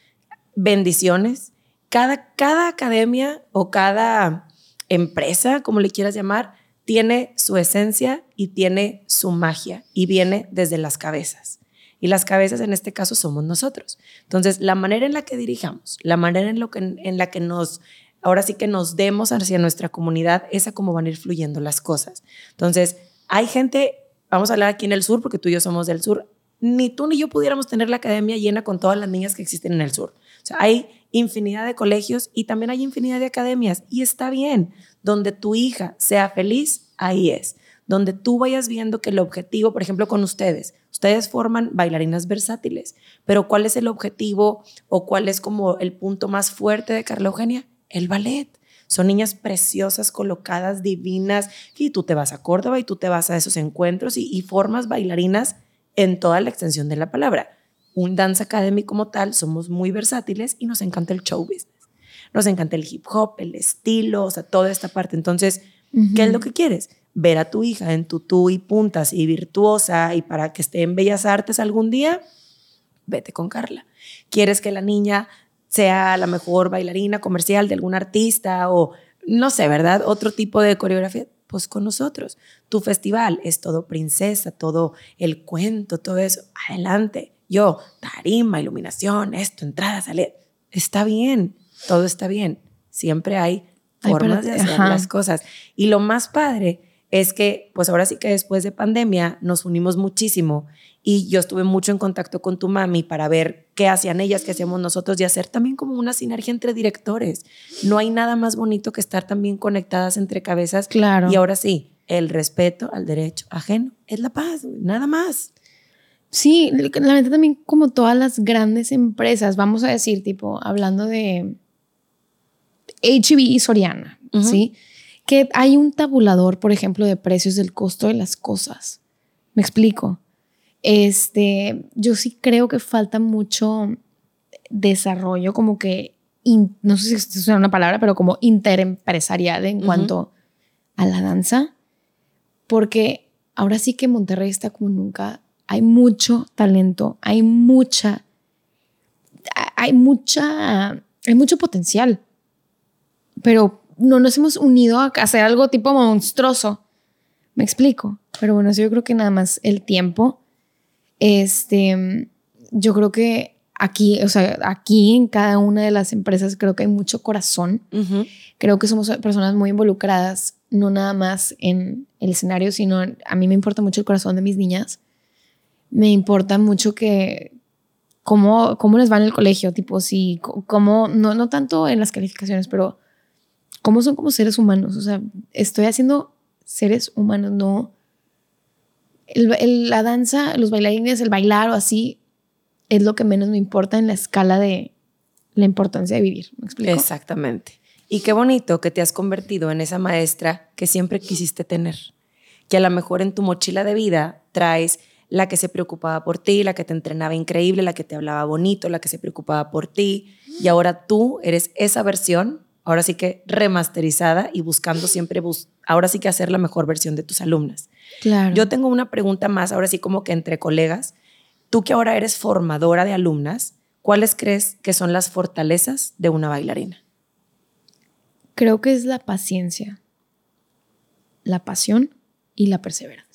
Bendiciones. Cada, cada academia o cada empresa, como le quieras llamar, tiene su esencia y tiene su magia y viene desde las cabezas. Y las cabezas en este caso somos nosotros. Entonces, la manera en la que dirijamos, la manera en, lo que, en la que nos, ahora sí que nos demos hacia nuestra comunidad, esa como van a ir fluyendo las cosas. Entonces, hay gente vamos a hablar aquí en el sur, porque tú y yo somos del sur, ni tú ni yo pudiéramos tener la academia llena con todas las niñas que existen en el sur. Hay infinidad de colegios y también hay infinidad de academias y está bien. Donde tu hija sea feliz, ahí es. Donde tú vayas viendo que el objetivo, por ejemplo, con ustedes, ustedes forman bailarinas versátiles, pero ¿cuál es el objetivo o cuál es como el punto más fuerte de Carla Eugenia? El ballet. Son niñas preciosas, colocadas, divinas, y tú te vas a Córdoba y tú te vas a esos encuentros y formas bailarinas en toda la extensión de la palabra. Un dance academy como tal, somos muy versátiles y nos encanta el show business. Nos encanta el hip hop, el estilo, o sea, toda esta parte. Entonces, ¿qué es lo que quieres? Ver a tu hija en tutú y puntas y virtuosa y para que esté en Bellas Artes algún día, vete con Carla. ¿Quieres que la niña sea la mejor bailarina comercial de algún artista o no sé, ¿verdad? Otro tipo de coreografía pues con nosotros. Tu festival es todo princesa, todo el cuento, todo eso. Adelante. Yo, tarima, iluminación, esto, entrada, salida. Está bien, todo está bien. Siempre hay formas de hacer las cosas. Y lo más padre es que, pues ahora sí que después de pandemia nos unimos muchísimo y yo estuve mucho en contacto con tu mami para ver qué hacían ellas, qué hacíamos nosotros y hacer también como una sinergia entre directores. No hay nada más bonito que estar también conectadas entre cabezas. Claro. Y ahora sí, el respeto al derecho ajeno es la paz, nada más. Sí, la verdad también como todas las grandes empresas, vamos a decir, tipo, hablando de HB y Soriana, ¿sí? que hay un tabulador, por ejemplo, de precios del costo de las cosas. Me explico. Este, yo sí creo que falta mucho desarrollo, como que, no sé si esto es una palabra, pero como interempresarial en cuanto a la danza, porque ahora sí que Monterrey está como nunca. Hay mucho talento, hay mucha, hay mucha, hay mucho potencial, pero no nos hemos unido a hacer algo tipo monstruoso. Me explico. Pero bueno, yo creo que nada más el tiempo. Este, yo creo que aquí, o sea, aquí en cada una de las empresas creo que hay mucho corazón. Creo que somos personas muy involucradas, no nada más en el escenario, sino a mí me importa mucho el corazón de mis niñas. Me importa mucho que cómo, cómo les va en el colegio, tipo, si, cómo, no, no tanto en las calificaciones, pero cómo son como seres humanos. O sea, estoy haciendo seres humanos, no. la danza, los bailarines, el bailar o así, es lo que menos me importa en la escala de la importancia de vivir. ¿Me explico? Exactamente. Y qué bonito que te has convertido en esa maestra que siempre quisiste tener. Que a lo mejor en tu mochila de vida traes la que se preocupaba por ti, la que te entrenaba increíble, la que te hablaba bonito, la que se preocupaba por ti. Y ahora tú eres esa versión ahora sí que remasterizada y buscando siempre, ahora sí que hacer la mejor versión de tus alumnas. Claro. Yo tengo una pregunta más, ahora sí como que entre colegas. Tú que ahora eres formadora de alumnas, ¿cuáles crees que son las fortalezas de una bailarina? Creo que es la paciencia, la pasión y la perseverancia.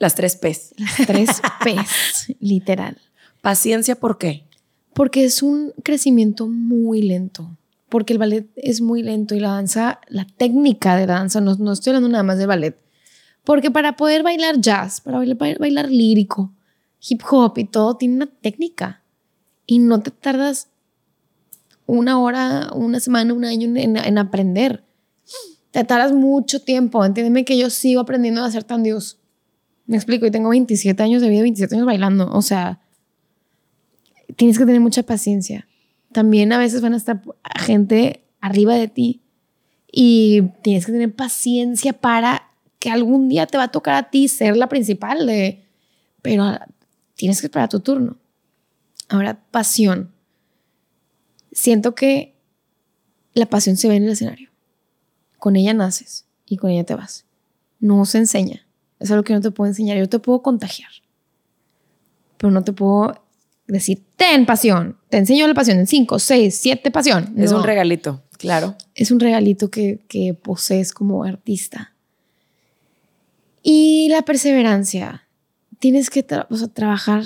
Las tres P's. Las tres P's, literal. Paciencia, ¿por qué? Porque es un crecimiento muy lento porque el ballet es muy lento y la danza, la técnica de danza, no, no estoy hablando nada más de ballet, porque para poder bailar jazz, para bailar, bailar lírico, hip hop y todo, tiene una técnica y no te tardas una hora, una semana, un año en, en aprender. Te tardas mucho tiempo. Entiéndeme que yo sigo aprendiendo a hacer tan Dios. Me explico, y tengo 27 años de vida, 27 años bailando. O sea, tienes que tener mucha paciencia también a veces van a estar gente arriba de ti y tienes que tener paciencia para que algún día te va a tocar a ti ser la principal de, pero tienes que esperar tu turno. Ahora, pasión. Siento que la pasión se ve en el escenario. Con ella naces y con ella te vas. No se enseña. Es algo que no te puedo enseñar. Yo te puedo contagiar, pero no te puedo decir, ten pasión, te enseño la pasión en 5, 6, 7 pasión. Es un regalito, claro. Es un regalito que, que posees como artista. Y la perseverancia. Tienes que trabajar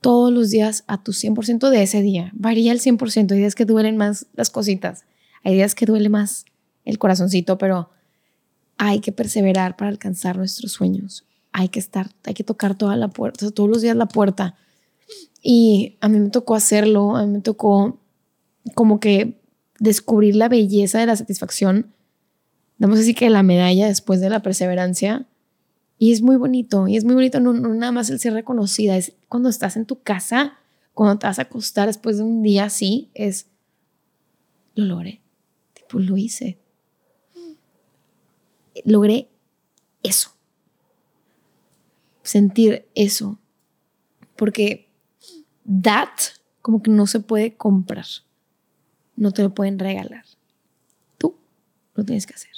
todos los días a tu 100% de ese día. Varía el 100%. Hay días que duelen más las cositas. Hay días que duele más el corazoncito, pero hay que perseverar para alcanzar nuestros sueños. hay que estar, hay que tocar toda la puerta, todos los días la puerta. Y a mí me tocó hacerlo, a mí me tocó como que descubrir la belleza de la satisfacción. Damos así que la medalla después de la perseverancia. Y es muy bonito, y es muy bonito, no, nada más el ser reconocida, es cuando estás en tu casa, cuando te vas a acostar después de un día así, es, lo logré, tipo, lo hice. Logré eso. Sentir eso. Porque that como que no se puede comprar. No te lo pueden regalar. Tú lo tienes que hacer.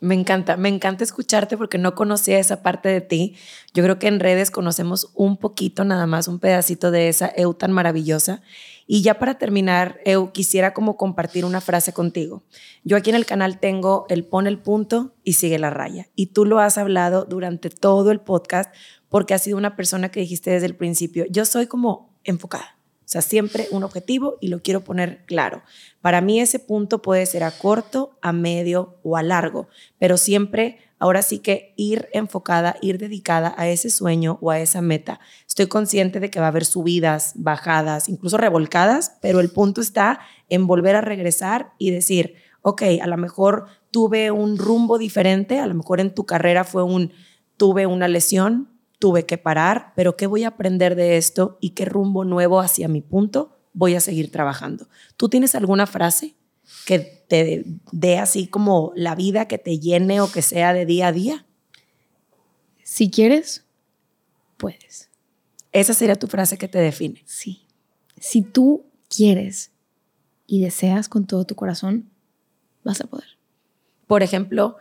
Me encanta, me encanta escucharte porque no conocía esa parte de ti. Yo creo que en redes conocemos un poquito, nada más un pedacito de esa Eu tan maravillosa. Y ya para terminar, Eu, quisiera como compartir una frase contigo. Yo aquí en el canal tengo el pon el punto y sigue la raya. Y tú lo has hablado durante todo el podcast porque has sido una persona que dijiste desde el principio, yo soy como enfocada. O sea, siempre un objetivo y lo quiero poner claro. Para mí ese punto puede ser a corto, a medio o a largo, pero siempre, ahora sí que ir enfocada, ir dedicada a ese sueño o a esa meta. Estoy consciente de que va a haber subidas, bajadas, incluso revolcadas, pero el punto está en volver a regresar y decir, ok, a lo mejor tuve un rumbo diferente, a lo mejor en tu carrera fue un, tuve una lesión, tuve que parar, pero ¿qué voy a aprender de esto y qué rumbo nuevo hacia mi punto voy a seguir trabajando? ¿Tú tienes alguna frase que te dé así como la vida, que te llene o que sea de día a día? Si quieres, puedes. Esa sería tu frase que te define. Sí. Si tú quieres y deseas con todo tu corazón, vas a poder. Por ejemplo,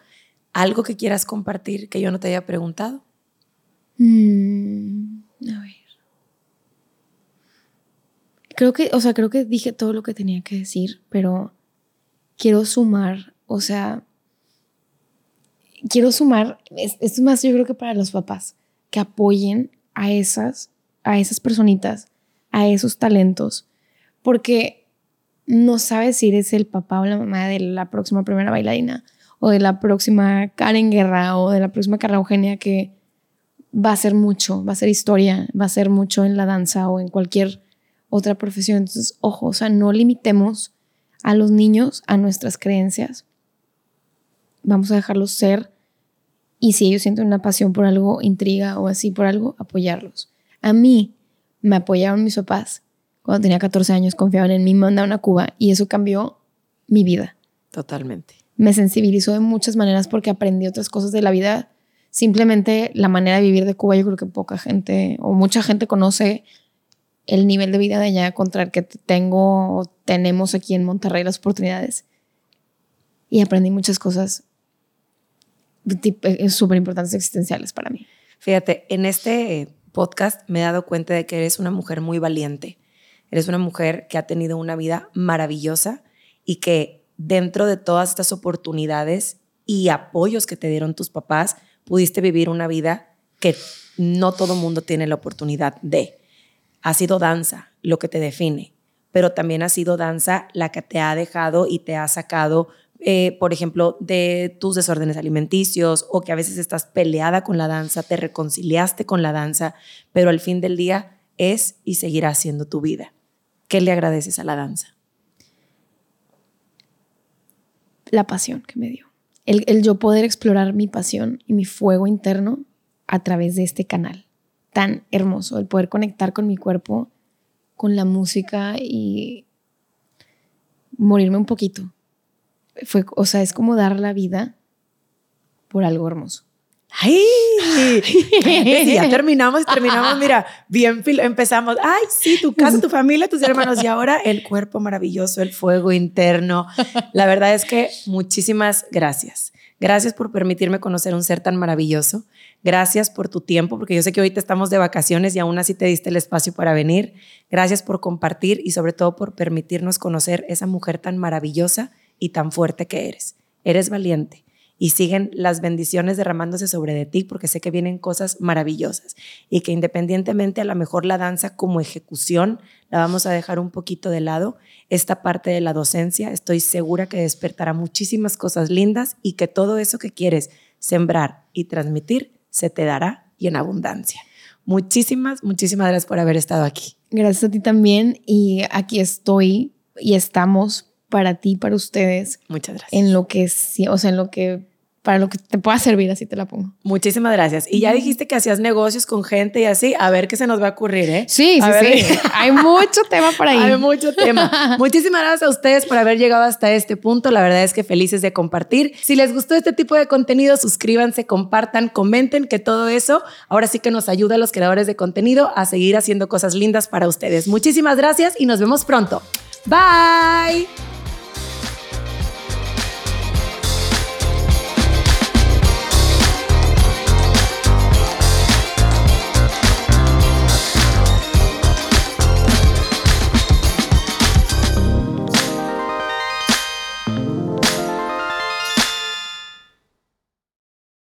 algo que quieras compartir que yo no te haya preguntado. Mm, a ver. Creo que, o sea, creo que dije todo lo que tenía que decir, pero quiero sumar, o sea, quiero sumar, esto es más yo creo que para los papás, que apoyen a esas, a esas personitas, a esos talentos, porque no sabes si eres el papá o la mamá de la próxima primera bailarina, o de la próxima Karen Guerra, o de la próxima Carla Eugenia que va a ser mucho, va a ser historia, va a ser mucho en la danza o en cualquier otra profesión. Entonces, ojo, o sea, no limitemos a los niños a nuestras creencias. Vamos a dejarlos ser y si ellos sienten una pasión por algo, intriga o así por algo, apoyarlos. A mí me apoyaron mis papás. Cuando tenía 14 años confiaban en mí, me mandaron a Cuba y eso cambió mi vida. Totalmente. Me sensibilizó de muchas maneras porque aprendí otras cosas de la vida simplemente la manera de vivir de Cuba, yo creo que poca gente o mucha gente conoce el nivel de vida de allá contra el que tengo o tenemos aquí en Monterrey las oportunidades. Y aprendí muchas cosas eh, súper importantes existenciales para mí. Fíjate, en este podcast me he dado cuenta de que eres una mujer muy valiente. Eres una mujer que ha tenido una vida maravillosa y que dentro de todas estas oportunidades y apoyos que te dieron tus papás, pudiste vivir una vida que no todo mundo tiene la oportunidad de. Ha sido danza lo que te define, pero también ha sido danza la que te ha dejado y te ha sacado, eh, por ejemplo, de tus desórdenes alimenticios o que a veces estás peleada con la danza, te reconciliaste con la danza, pero al fin del día es y seguirá siendo tu vida. ¿Qué le agradeces a la danza? La pasión que me dio el, yo poder explorar mi pasión y mi fuego interno a través de este canal tan hermoso, el poder conectar con mi cuerpo, con la música y morirme un poquito. Fue, o sea, es como dar la vida por algo hermoso. ¡Ay! ya terminamos, terminamos, mira, bien empezamos. ¡Ay, sí, tu casa, tu familia, tus hermanos! Y ahora el cuerpo maravilloso, el fuego interno. La verdad es que muchísimas gracias. Gracias por permitirme conocer un ser tan maravilloso. Gracias por tu tiempo, porque yo sé que ahorita estamos de vacaciones y aún así te diste el espacio para venir. Gracias por compartir y sobre todo por permitirnos conocer esa mujer tan maravillosa y tan fuerte que eres. Eres valiente y siguen las bendiciones derramándose sobre de ti porque sé que vienen cosas maravillosas y que independientemente a lo mejor la danza como ejecución la vamos a dejar un poquito de lado, esta parte de la docencia estoy segura que despertará muchísimas cosas lindas y que todo eso que quieres sembrar y transmitir se te dará y en abundancia. Muchísimas, muchísimas gracias por haber estado aquí. Gracias a ti también y aquí estoy y estamos para ti, para ustedes. Muchas gracias. En lo que, o sea, en lo que para lo que te pueda servir, así te la pongo. Muchísimas gracias. Y ya dijiste que hacías negocios con gente y así, a ver qué se nos va a ocurrir, ¿eh? Sí, sí, sí. Hay mucho tema por ahí. Hay mucho tema. Muchísimas gracias a ustedes por haber llegado hasta este punto. La verdad es que felices de compartir. Si les gustó este tipo de contenido, suscríbanse, compartan, comenten, que todo eso ahora sí que nos ayuda a los creadores de contenido a seguir haciendo cosas lindas para ustedes. Muchísimas gracias y nos vemos pronto. Bye.